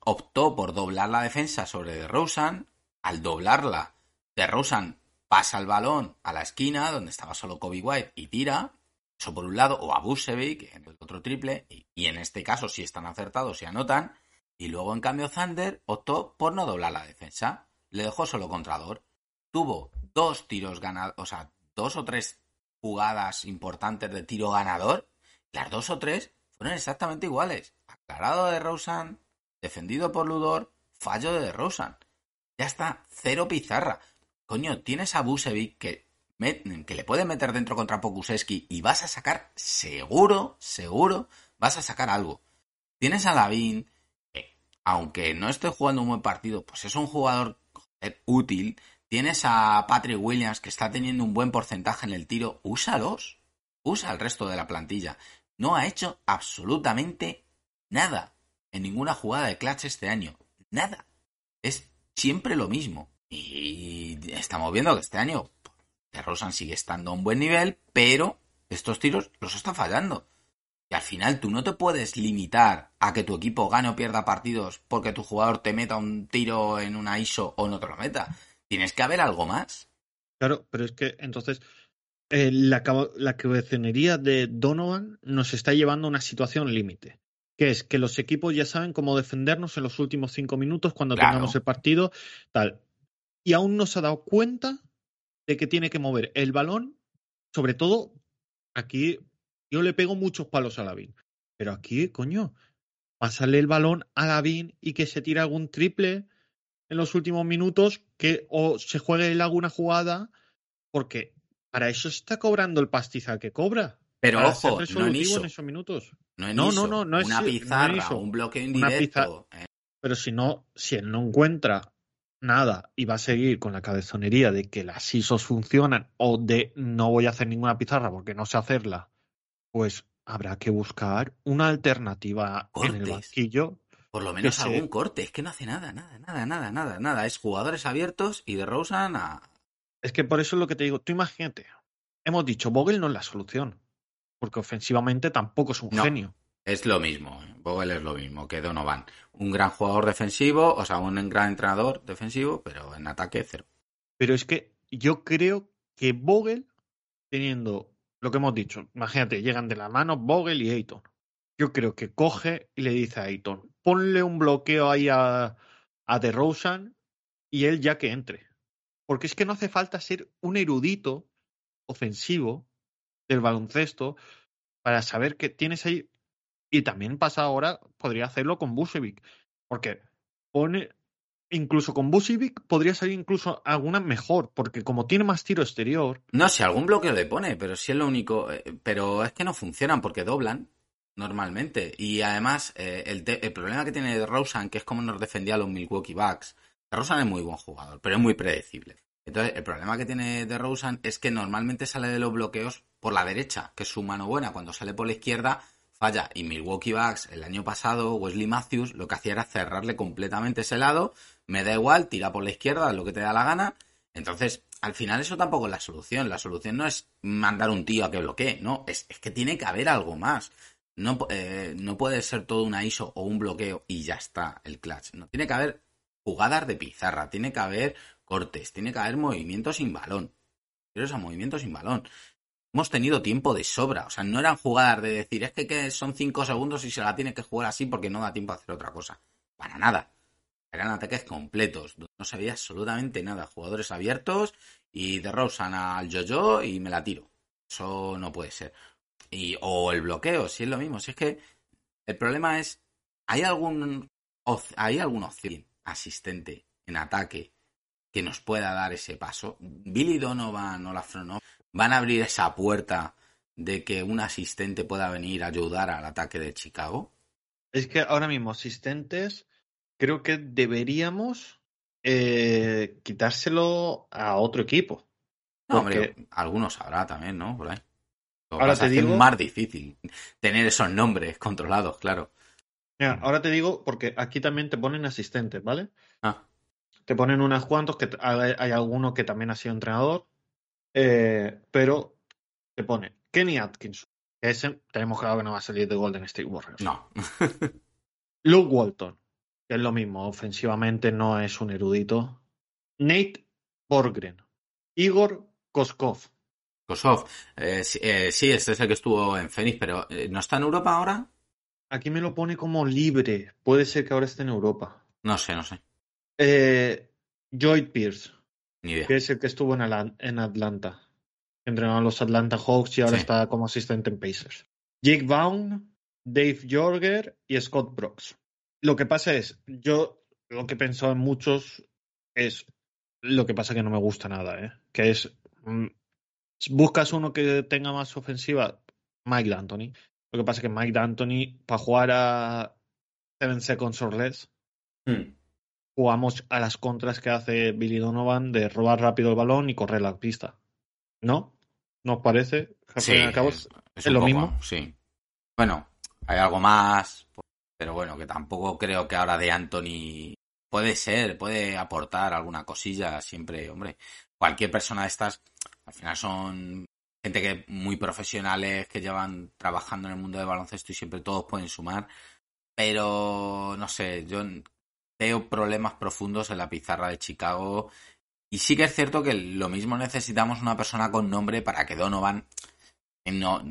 optó por doblar la defensa sobre DeRozan. Al doblarla, DeRozan pasa el balón a la esquina donde estaba solo Kobe White y tira, eso por un lado, o a Busevic en el otro triple, y, en este caso si están acertados y anotan, y luego en cambio Thunder optó por no doblar la defensa, le dejó solo contrador, tuvo dos tiros ganados, o sea, dos o tres jugadas importantes de tiro ganador, las dos o tres fueron exactamente iguales, aclarado de Rosen, defendido por Ludor, fallo de Rosen. Ya está, cero pizarra. Coño, tienes a Busevic que, le puede meter dentro contra Pokuseski y vas a sacar, seguro, seguro, vas a sacar algo. Tienes a Lavin, que aunque no esté jugando un buen partido, pues es un jugador útil. Tienes a Patrick Williams que está teniendo un buen porcentaje en el tiro. Úsalos. Usa el resto de la plantilla. No ha hecho absolutamente nada en ninguna jugada de clutch este año. Nada. Es siempre lo mismo. Y estamos viendo que este año de Rosan sigue estando a un buen nivel, pero estos tiros los está fallando. Y al final tú no te puedes limitar a que tu equipo gane o pierda partidos porque tu jugador te meta un tiro en una ISO o no te lo meta. Tienes que haber algo más. Claro, pero es que entonces eh, la, la cabezonería de Donovan nos está llevando a una situación límite. Que es que los equipos ya saben cómo defendernos en los últimos cinco minutos cuando tengamos el partido. Tal y aún no se ha dado cuenta de que tiene que mover el balón. Sobre todo, aquí yo le pego muchos palos a Lavín. Pero aquí, coño, pásale el balón a Lavín y que se tire algún triple en los últimos minutos, que o se juegue él alguna jugada, porque para eso está cobrando el pastizal que cobra. Pero ojo, no en, esos minutos. No, no, no, no, es una pizarra, un bloqueo indirecto. Eh. Pero si no, si él no encuentra nada y va a seguir con la cabezonería de que las ISOs funcionan o de no voy a hacer ninguna pizarra porque no sé hacerla, pues habrá que buscar una alternativa en el banquillo. Por lo menos algún corte, es que no hace nada, nada, nada, nada, nada, nada. Es jugadores abiertos y de Rosen a. Es que por eso es lo que te digo, tú imagínate, hemos dicho, Vogel no es la solución, porque ofensivamente tampoco es un genio. Es lo mismo, Vogel es lo mismo que Donovan. Un gran jugador defensivo, o sea, un gran entrenador defensivo, pero en ataque cero. Pero es que yo creo que Vogel, teniendo lo que hemos dicho, imagínate, llegan de la mano Vogel y Ayton. Yo creo que coge y le dice a Ayton, ponle un bloqueo ahí a, a DeRozan y él ya que entre. Porque es que no hace falta ser un erudito ofensivo del baloncesto para saber que tienes ahí y también pasa ahora, podría hacerlo con Busevic, porque pone, incluso con Busevic podría salir incluso alguna mejor, porque como tiene más tiro exterior. No, si algún bloqueo le pone, pero si es lo único. Eh, pero es que no funcionan porque doblan normalmente. Y además, eh, el, el, problema que tiene Rosen, que es como nos defendía los Milwaukee Bucks, Rosen es muy buen jugador, pero es muy predecible. Entonces, el problema que tiene de Rosen es que normalmente sale de los bloqueos por la derecha, que es su mano buena. Cuando sale por la izquierda, falla. Y Milwaukee Bucks el año pasado, Wesley Matthews lo que hacía era cerrarle completamente ese lado. Me da igual, tira por la izquierda, lo que te da la gana. Entonces, al final eso tampoco es la solución. La solución no es mandar un tío a que bloquee, no, es, que tiene que haber algo más. No, eh, no puede ser todo una ISO o un bloqueo y ya está el clutch. No, tiene que haber jugadas de pizarra, tiene que haber cortes, tiene que haber movimientos sin balón. Pero es movimientos sin balón hemos tenido tiempo de sobra. O sea, no eran jugadas de decir, es que, son cinco segundos y se la tiene que jugar así porque no da tiempo a hacer otra cosa. Para nada. Eran ataques completos. No sabía absolutamente nada. Jugadores abiertos y de Rosan al yo-yo y me la tiro. Eso no puede ser. Y, o el bloqueo, si es lo mismo. Si es que el problema es, ¿hay algún, ¿hay alguna opción asistente en ataque que nos pueda dar ese paso? Billy Donovan o la Fronov ¿Van a abrir esa puerta de que un asistente pueda venir a ayudar al ataque de Chicago? Es que ahora mismo asistentes creo que deberíamos eh, quitárselo a otro equipo. No, Porque- hombre, algunos habrá también, ¿no? Por ahí. Lo Ahora te digo- es más difícil tener esos nombres controlados, claro. Mira, ahora te digo, porque aquí también te ponen asistentes, ¿vale? Ah, Te ponen unos cuantos, que hay, hay alguno que también ha sido entrenador, eh, pero te pone Kenny Atkinson, que ese tenemos claro que no va a salir de Golden State Warriors. no. Luke Walton, que es lo mismo, ofensivamente no es un erudito. Nate Borgren, Igor Koskov. Kosov. Eh, sí, eh, sí, este es el que estuvo en Phoenix, pero ¿no está en Europa ahora? Aquí me lo pone como libre. Puede ser que ahora esté en Europa. No sé, no sé. Eh, Lloyd Pierce, Ni idea. que es el que estuvo en, Atlanta. Entrenó a los Atlanta Hawks y ahora Sí. está como asistente en Pacers. Jake Vaughn, Dave Jorger y Scott Brooks. Lo que pasa es, yo lo que he pensado en muchos es lo que pasa que no me gusta nada, ¿eh? Que es, mm, buscas uno que tenga más ofensiva, Mike D'Antoni. Lo que pasa es que Mike D'Antoni, para jugar a Seven Seconds or Less, Hmm. Jugamos a las contras que hace Billy Donovan de robar rápido el balón y correr la pista. ¿No? ¿No os parece? Al Sí, fin y al cabo, es, es ¿es un lo poco, mismo? Sí. Bueno, hay algo más, pero bueno, que tampoco creo que ahora de Anthony puede ser, puede aportar alguna cosilla siempre, hombre. Cualquier persona de estas, al final son gente que muy profesionales que llevan trabajando en el mundo del baloncesto y siempre todos pueden sumar, pero no sé, yo veo problemas profundos en la pizarra de Chicago y sí que es cierto que lo mismo necesitamos una persona con nombre para que Donovan que no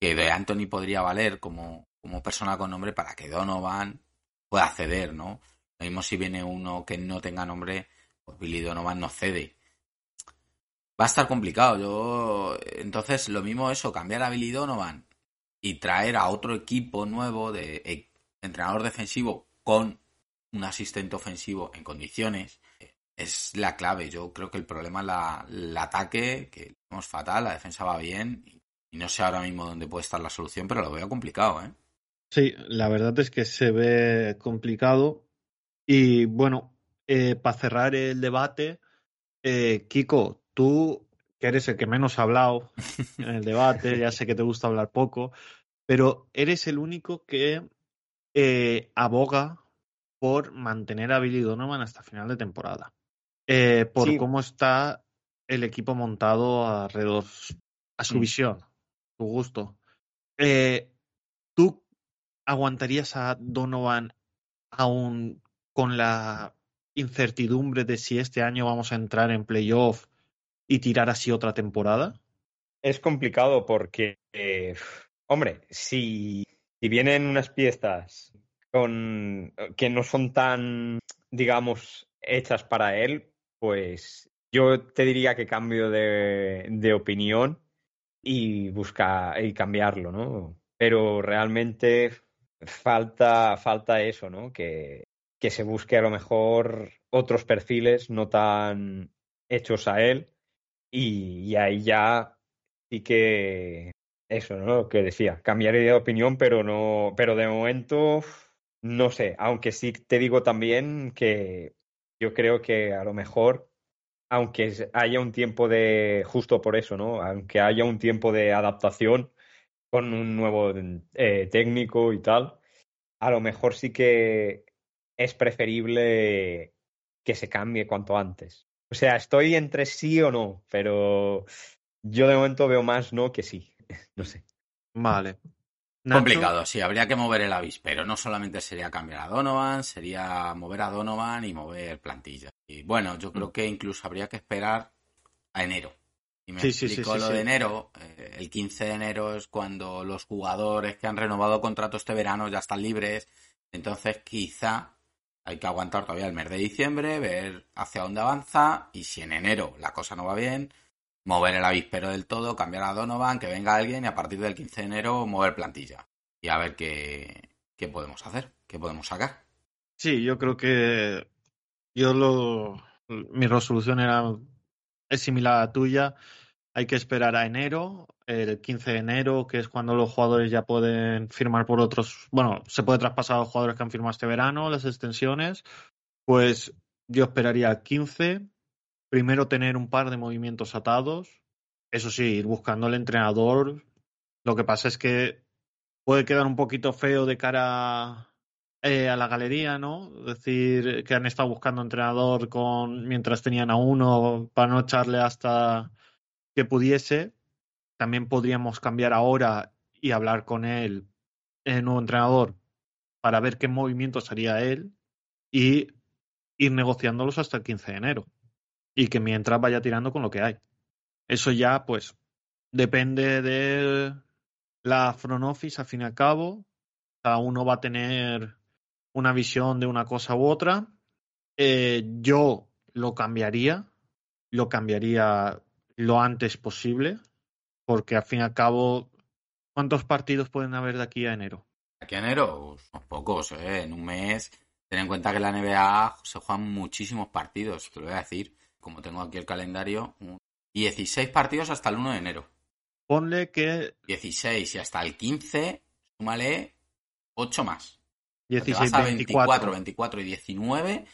que de Anthony podría valer como, como persona con nombre para que Donovan pueda acceder, ¿no? Lo mismo si viene uno que no tenga nombre, pues Billy Donovan no cede. Va a estar complicado. Yo, entonces, lo mismo eso, cambiar a Billy Donovan y traer a otro equipo nuevo de eh, entrenador defensivo con un asistente ofensivo en condiciones es la clave. Yo creo que el problema es la, el ataque, que es fatal, la defensa va bien y, y no sé ahora mismo dónde puede estar la solución, pero lo veo complicado, ¿eh? Sí, la verdad es que se ve complicado. Y bueno, eh, para cerrar el debate, eh, Kiko, tú, que eres el que menos ha hablado en el debate, ya sé que te gusta hablar poco, pero eres el único que eh, aboga por mantener a Billy Donovan hasta final de temporada. Eh, por Sí. cómo está el equipo montado alrededor, a su Mm. visión, su gusto. Eh, ¿Tú aguantarías a Donovan aún con la incertidumbre de si este año vamos a entrar en playoff y tirar así otra temporada? Es complicado porque, eh, hombre, si, si vienen unas piezas con, que no son tan, digamos, hechas para él, pues yo te diría que cambio de, de opinión y busca y cambiarlo, ¿no? Pero realmente falta, falta eso, ¿no? Que, que se busque a lo mejor otros perfiles no tan hechos a él y, y ahí ya sí que eso, ¿no? Lo que decía, cambiaré de opinión, pero no, pero de momento no sé, aunque sí te digo también que yo creo que a lo mejor, aunque haya un tiempo de, justo por eso, ¿no? Aunque haya un tiempo de adaptación con un nuevo eh, técnico y tal, a lo mejor sí que es preferible que se cambie cuanto antes. O sea, estoy entre sí o no, pero yo de momento veo más no que sí. No sé. Vale. Nacho, Complicado, sí, habría que mover el avispero. No solamente sería cambiar a Donovan, sería mover a Donovan y mover plantilla. Y bueno, yo creo que incluso habría que esperar a enero. Y me Sí, sí, sí, explico sí, lo de enero. eh, el 15 de enero es cuando los jugadores que han renovado contrato este verano ya están libres. Entonces, quizá hay que aguantar todavía el mes de diciembre, ver hacia dónde avanza. Y si en enero la cosa no va bien, mover el avispero del todo, cambiar a Donovan, que venga alguien y a partir del 15 de enero mover plantilla. Y a ver qué, qué podemos hacer, qué podemos sacar. Sí, yo creo que yo lo mi resolución era es similar a la tuya. Hay que esperar a enero, el 15 de enero, que es cuando los jugadores ya pueden firmar por otros, bueno, se puede traspasar a los jugadores que han firmado este verano, las extensiones. Pues yo esperaría al 15. Primero tener un par de movimientos atados. Eso sí, ir buscando el entrenador. Lo que pasa es que puede quedar un poquito feo de cara eh, a la galería, ¿no? Decir, que han estado buscando entrenador con mientras tenían a uno para no echarle hasta que pudiese. También podríamos cambiar ahora y hablar con él, el nuevo entrenador, para ver qué movimientos haría él y ir negociándolos hasta el 15 de enero. Y que mientras vaya tirando con lo que hay. Eso ya, pues, depende de la front office, al fin y al cabo. Cada uno va a tener una visión de una cosa u otra. Eh, yo lo cambiaría, lo cambiaría lo antes posible, porque al fin y al cabo, ¿cuántos partidos pueden haber de aquí a enero? Aquí a enero, son pocos, ¿eh? En un mes, ten en cuenta que la NBA se juegan muchísimos partidos, te lo voy a decir. Como tengo aquí el calendario, 16 partidos hasta el 1 de enero. Ponle que 16 y hasta el 15, súmale 8 más. 16, Te vas a 24. 24 y 19,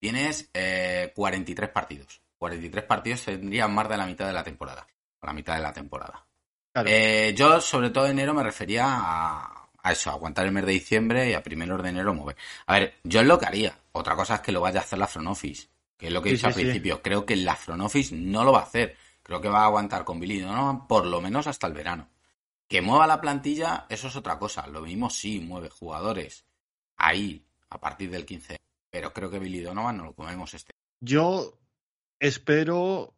tienes eh, 43 partidos. 43 partidos tendrían más de la mitad de la temporada. La mitad de la temporada. Claro. Eh, yo, sobre todo enero, me refería a, a eso, a aguantar el mes de diciembre y a primeros de enero mover. A ver, yo es lo que haría. Otra cosa es que lo vaya a hacer la front office, que es lo que he dicho al sí, sí. principio. Creo que la front office no lo va a hacer. Creo que va a aguantar con Billy Donovan por lo menos hasta el verano. Que mueva la plantilla, eso es otra cosa. Lo mismo sí, mueve jugadores ahí a partir del 15. Pero creo que Billy Donovan no lo comemos este. Yo espero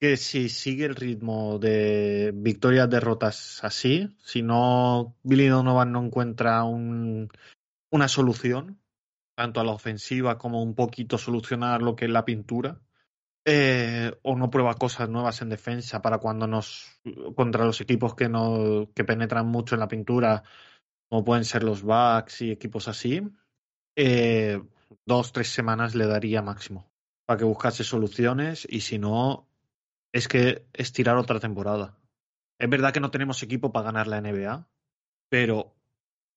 que si sigue el ritmo de victorias, derrotas así, si no Billy Donovan no encuentra un- una solución, tanto a la ofensiva como un poquito solucionar lo que es la pintura, eh, o no prueba cosas nuevas en defensa para cuando nos contra los equipos que no que penetran mucho en la pintura, como pueden ser los Bucks y equipos así, eh, dos tres semanas le daría máximo para que buscase soluciones y si no es que estirar otra temporada. Es verdad que no tenemos equipo para ganar la NBA, pero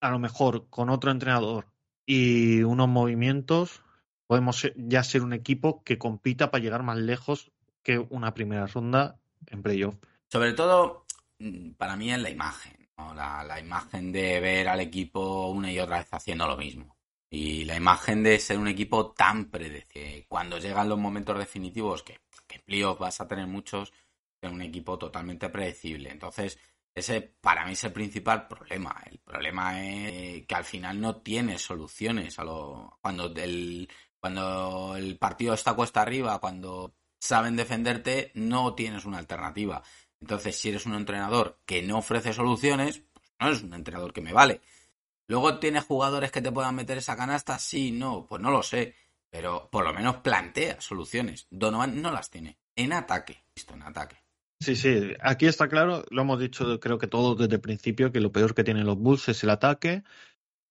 a lo mejor con otro entrenador y unos movimientos podemos ya ser un equipo que compita para llegar más lejos que una primera ronda en playoff. Sobre todo, mm, para mí es la imagen, ¿no? la, la imagen de ver al equipo una y otra vez haciendo lo mismo. Y la imagen de ser un equipo tan predecible. Cuando llegan los momentos definitivos, que, que playoff vas a tener muchos, ser un equipo totalmente predecible. Entonces, ese para mí es el principal problema. El problema es que al final no tienes soluciones cuando el, cuando el partido está cuesta arriba, cuando saben defenderte, no tienes una alternativa. Entonces, si eres un entrenador que no ofrece soluciones, pues no es un entrenador que me vale. Luego tienes jugadores que te puedan meter esa canasta, sí, no, pues no lo sé. Pero por lo menos plantea soluciones. Donovan no las tiene. En ataque. Listo, en ataque. Sí, sí, aquí está claro, lo hemos dicho creo que todos desde el principio, que lo peor que tienen los Bulls es el ataque.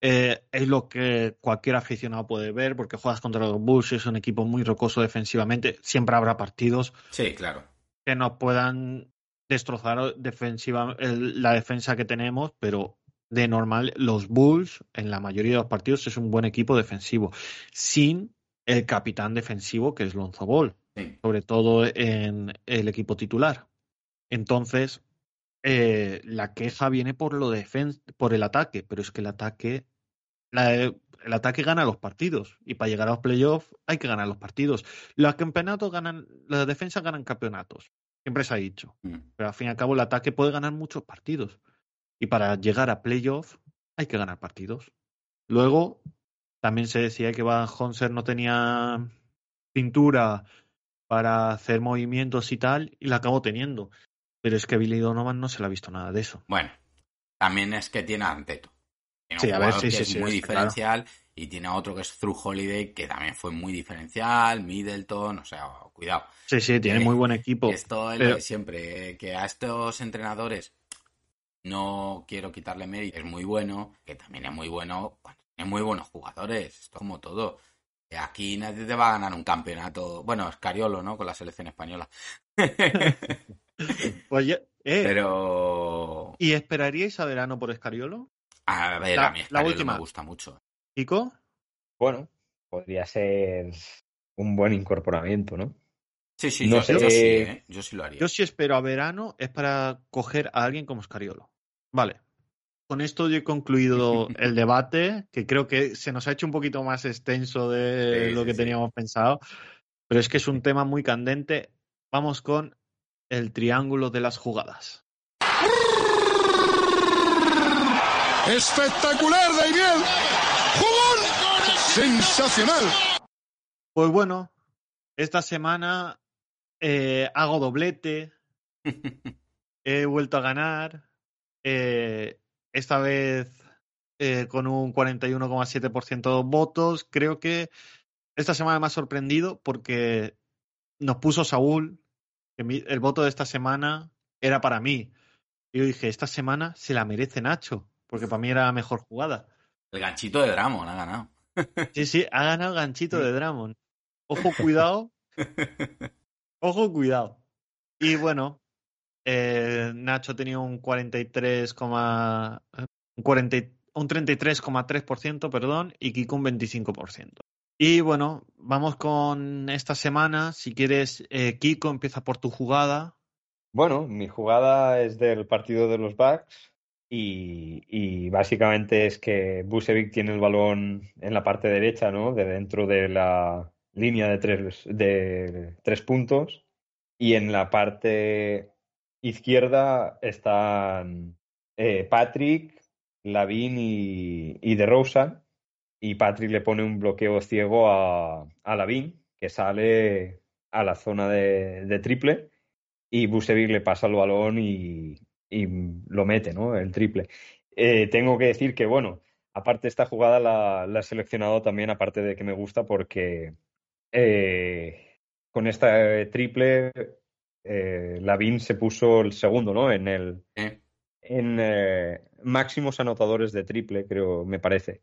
Eh, es lo que cualquier aficionado puede ver, porque juegas contra los Bulls, es un equipo muy rocoso defensivamente. Siempre habrá partidos Sí, claro. que nos puedan destrozar defensiva, el- la defensa que tenemos, pero de normal, los Bulls en la mayoría de los partidos es un buen equipo defensivo, sin el capitán defensivo que es Lonzo Ball Sí. sobre todo en el equipo titular. Entonces, eh, la queja viene por lo defen- por el ataque, pero es que el ataque, la- el ataque gana los partidos y para llegar a los playoffs hay que ganar los partidos. Los campeonatos ganan, las defensas ganan campeonatos, siempre se ha dicho, Mm. pero al fin y al cabo el ataque puede ganar muchos partidos y para llegar a playoffs hay que ganar partidos. Luego, también se decía que Van Honser no tenía pintura para hacer movimientos y tal, y la acabó teniendo. Pero es que Billy Donovan no se le ha visto nada de eso. Bueno, también es que tiene a Anteto. Tiene Sí, un a ver, sí, que sí, es muy claro. diferencial y tiene a otro que es Through Holiday que también fue muy diferencial, Middleton, o sea, cuidado. Sí, sí, tiene Eh, muy buen equipo. Esto es pero- lo de siempre, eh, que a estos entrenadores no quiero quitarle mérito, es muy bueno, que también es muy bueno cuando tiene muy buenos jugadores, esto como todo. Aquí nadie te va a ganar un campeonato, bueno, es Cariolo, ¿no? Con la selección española. Pues ya- eh, Pero, ¿Y esperaríais a verano por Escariolo? a ver, La- a mí la Escariolo última. me gusta mucho. Kiko, Bueno, podría ser un buen incorporamiento, ¿no? Sí, sí, No yo, sé, yo sí, eh, yo sí lo haría. Yo si espero a verano es para coger a alguien como Scariolo. Vale. Con esto yo he concluido el debate, que creo que se nos ha hecho un poquito más extenso de Sí, lo sí, que sí. teníamos pensado, pero es que es un tema muy candente. Vamos con el triángulo de las jugadas. Espectacular, Daimiel. ¡Jugón! Sensacional. Pues bueno, esta semana eh, hago doblete, he vuelto a ganar, eh, esta vez eh, con un 41,7% de votos. Creo que esta semana me ha sorprendido porque nos puso Saúl, que mi- el voto de esta semana era para mí. Y yo dije, esta semana se la merece Nacho, porque para mí era la mejor jugada. El ganchito de Dramon ha ganado. Sí, sí, ha ganado el ganchito de Dramon. Ojo, cuidado. Ojo, cuidado. Y bueno, eh, Nacho tenía un 43, coma- un, 40 y- un 33,3%, perdón, y Kiko un 25%. Y bueno, vamos con esta semana. Si quieres, eh, Kiko, empieza por tu jugada. Bueno, mi jugada es del partido de los Bucks y, básicamente es que Busevic tiene el balón en la parte derecha, ¿no? De dentro de la línea de tres, de tres puntos y en la parte izquierda están eh, Patrick, Lavin y, y DeRozan y Patrick le pone un bloqueo ciego a, a Lavin que sale a la zona de, de triple y Busevic le pasa el balón y, y lo mete, ¿no? El triple. Eh, tengo que decir que, bueno, aparte esta jugada la, la he seleccionado también, aparte de que me gusta, porque eh, con esta eh, triple eh, Lavin se puso el segundo, ¿no? En el en eh, máximos anotadores de triple, creo, me parece,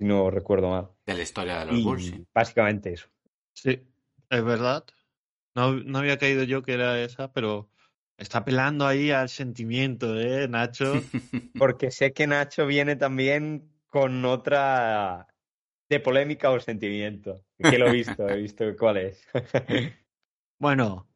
si no recuerdo mal. De la historia de los Y Bulls, sí. básicamente eso. Sí, es verdad. No, no había caído yo que era esa, pero está apelando ahí al sentimiento, ¿eh, Nacho? Porque sé que Nacho viene también con otra de polémica o sentimiento. Que lo he visto, he visto cuál es. Bueno,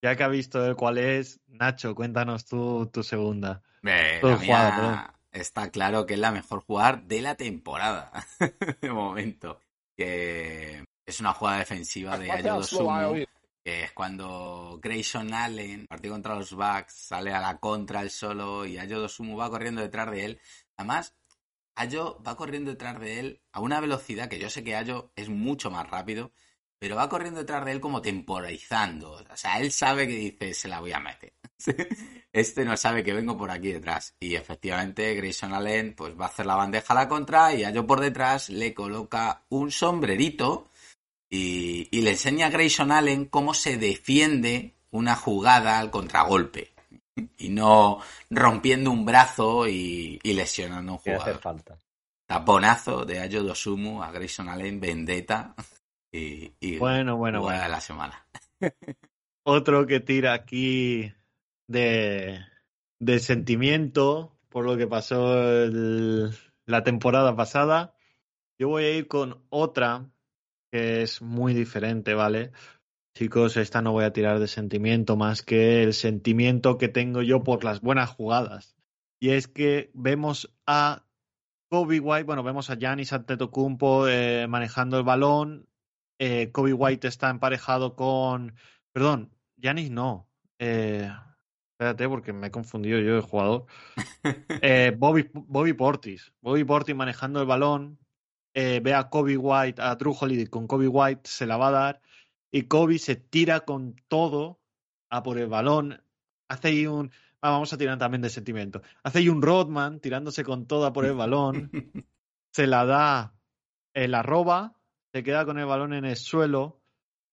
ya que ha visto el cuál es, Nacho, cuéntanos tú tu segunda. Eh, Todo la jugada, mía perdón. Está claro que es la mejor jugada de la temporada. de momento. Que es una jugada defensiva de Ayo Dosunmu, que es cuando Grayson Allen, partido contra los Bucks, sale a la contra él solo y Ayo Dosunmu va corriendo detrás de él. Además, Ayo va corriendo detrás de él a una velocidad que yo sé que Ayo es mucho más rápido, pero va corriendo detrás de él como temporizando. O sea, él sabe que dice, se la voy a meter. Este no sabe que vengo por aquí detrás. Y efectivamente, Grayson Allen pues va a hacer la bandeja a la contra y Ayo por detrás le coloca un sombrerito y, y le enseña a Grayson Allen cómo se defiende una jugada al contragolpe. Y no rompiendo un brazo y, y lesionando a un Que hace jugador. falta. Taponazo de Ayo Dosumu a Grayson Allen, vendetta y, y Bueno, bueno, bueno. de la semana. Otro que tira aquí de, de sentimiento por lo que pasó la temporada pasada. Yo voy a ir con otra que es muy diferente, ¿vale? Chicos, esta no voy a tirar de sentimiento más que el sentimiento que tengo yo por las buenas jugadas. Y es que vemos a Kobe White, bueno, vemos a Giannis Antetokounmpo eh, manejando el balón. Eh, Kobe White está emparejado con, perdón, Giannis no. Eh, espérate porque me he confundido yo de jugador. Eh, Bobby, Bobby Portis. Bobby Portis manejando el balón. eh, ve a Kobe White, a Drew Holiday con Kobe White, se la va a dar. Y Kobe se tira con todo a por el balón. Hace ahí un. ah, vamos a tirar también de sentimiento. Hace ahí un Rodman tirándose con todo a por el balón. se la da, eh, la roba, se queda con el balón en el suelo.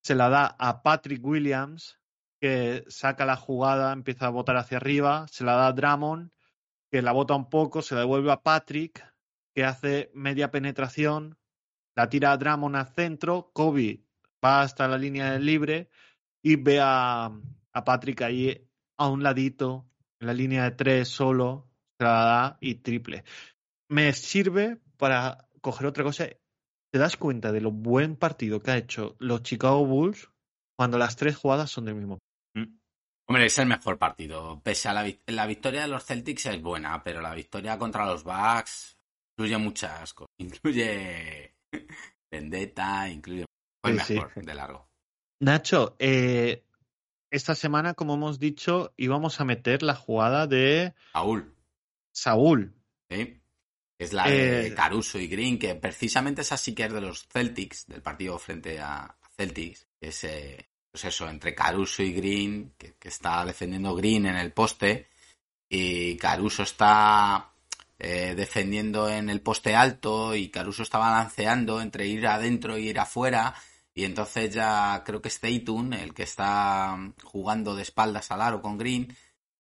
Se la da a Patrick Williams, que saca la jugada, empieza a botar hacia arriba. Se la da a Drummond, que la bota un poco, se la devuelve a Patrick, que hace media penetración, la tira a Drummond al centro, Kobe va hasta la línea del libre y ve a, a Patrick ahí a un ladito, en la línea de tres solo, se la da y triple. Me sirve para coger otra cosa te das cuenta de lo buen partido que ha hecho los Chicago Bulls cuando las tres jugadas son del mismo. Hombre, es el mejor partido. Pese a la, la victoria de los Celtics es buena, pero la victoria contra los Bucks incluye muchas cosas. Incluye vendetta, incluye... Fue el Sí, sí. mejor, de largo. Nacho, eh, esta semana, como hemos dicho, íbamos a meter la jugada de Saúl, Saúl. ¿sí? Es la de Eh, Caruso y Green, que precisamente esa sí que es de los Celtics, del partido frente a Celtics. Es, eh, pues eso, entre Caruso y Green, que, está defendiendo Green en el poste, y Caruso está eh, defendiendo en el poste alto, y Caruso está balanceando entre ir adentro y ir afuera, y entonces ya creo que es Tatum el que está jugando de espaldas al aro con Green,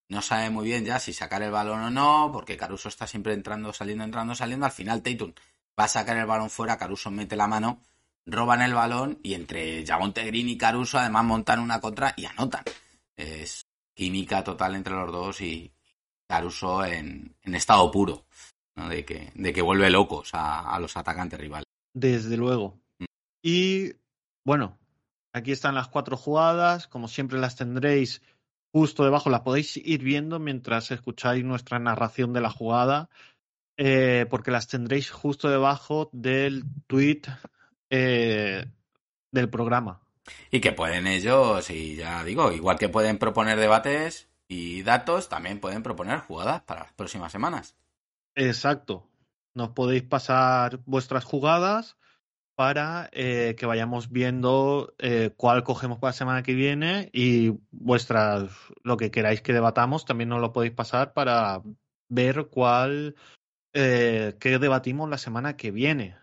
no sabe muy bien ya si sacar el balón o no, porque Caruso está siempre entrando, saliendo, entrando, saliendo. Al final Tatum va a sacar el balón fuera, Caruso mete la mano, roban el balón y entre Jamonte Green y Caruso además montan una contra y anotan. Es química total entre los dos y Caruso en, en estado puro, ¿no? de, que, de que vuelve locos a, a los atacantes rivales. Desde luego. Mm. Y bueno, aquí están las cuatro jugadas. Como siempre las tendréis justo debajo. Las podéis ir viendo mientras escucháis nuestra narración de la jugada. eh, porque las tendréis justo debajo del tweet eh, del programa. Y que pueden ellos, y ya digo, igual que pueden proponer debates y datos, también pueden proponer jugadas para las próximas semanas. Exacto. Nos podéis pasar vuestras jugadas para eh, que vayamos viendo eh, cuál cogemos para la semana que viene y vuestras lo que queráis que debatamos también nos lo podéis pasar para ver cuál eh, qué debatimos la semana que viene.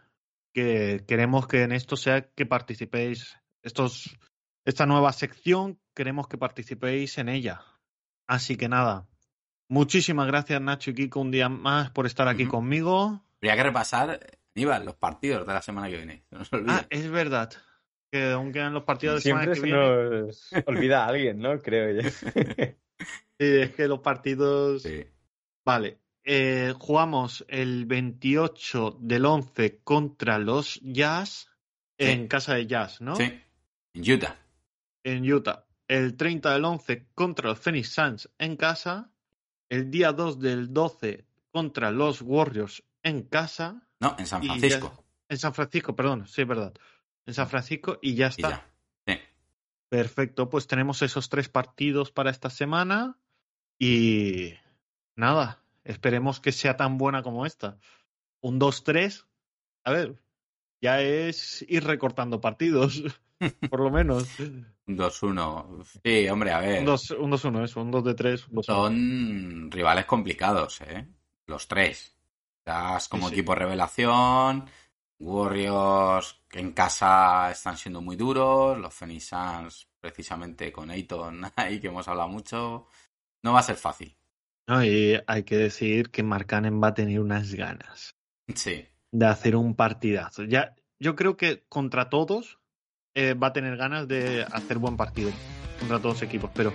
Que queremos que en esto sea que participéis estos esta nueva sección queremos que participéis en ella. Así que nada, muchísimas gracias Nacho y Kiko un día más por estar aquí conmigo. Habría que repasar, Aníbal, los partidos de la semana que viene. No se olvide. Ah, es verdad. Que aún quedan los partidos de semana Siempre que se viene. nos olvida a alguien, ¿no? Creo yo. Sí, es que los partidos. Sí. Vale. Eh, jugamos el 28 del 11 contra los Jazz Sí. en casa de Jazz, ¿no? Sí. En Utah. En Utah. El 30 del 11 contra los Phoenix Suns en casa. El día 2 del 12 contra los Warriors en casa. No, en San ya- Francisco. En San Francisco, perdón, sí, es verdad. En San Francisco y ya Y está. ya. Perfecto, pues tenemos esos tres partidos para esta semana y nada, esperemos que sea tan buena como esta. Un 2-3, a ver, ya es ir recortando partidos, por lo menos. Un 2-1. Sí, hombre, a ver. Un 2 un 2-1, eso, un 2 de 3. Un 2-1. Son rivales complicados, ¿eh? Los tres. Jazz como Sí, sí. equipo revelación. Warriors que en casa están siendo muy duros. Los Phoenix Suns, precisamente con Ayton ahí que hemos hablado mucho. No va a ser fácil. No, y hay que decir que Markkanen va a tener unas ganas Sí. de hacer un partidazo. Ya, yo creo que contra todos eh, va a tener ganas de hacer buen partido. Contra todos los equipos. Pero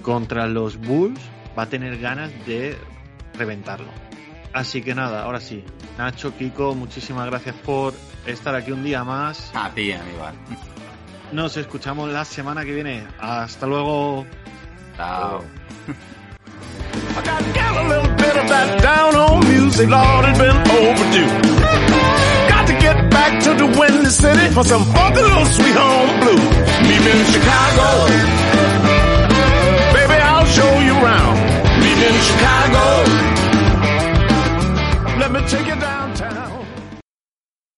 contra los Bulls va a tener ganas de reventarlo. Así que nada, ahora sí. Nacho, Kiko, muchísimas gracias por estar aquí un día más. A ti, Aníbal. Nos escuchamos la semana que viene. Hasta luego. Chao. Got to get a little bit of that down on music, Lord, it's been overdue. Got to get back to the Windy City for some funky little sweet home blues. Meet me in Chicago. Baby, I'll show you around. Meet me in Chicago. Let me take you down.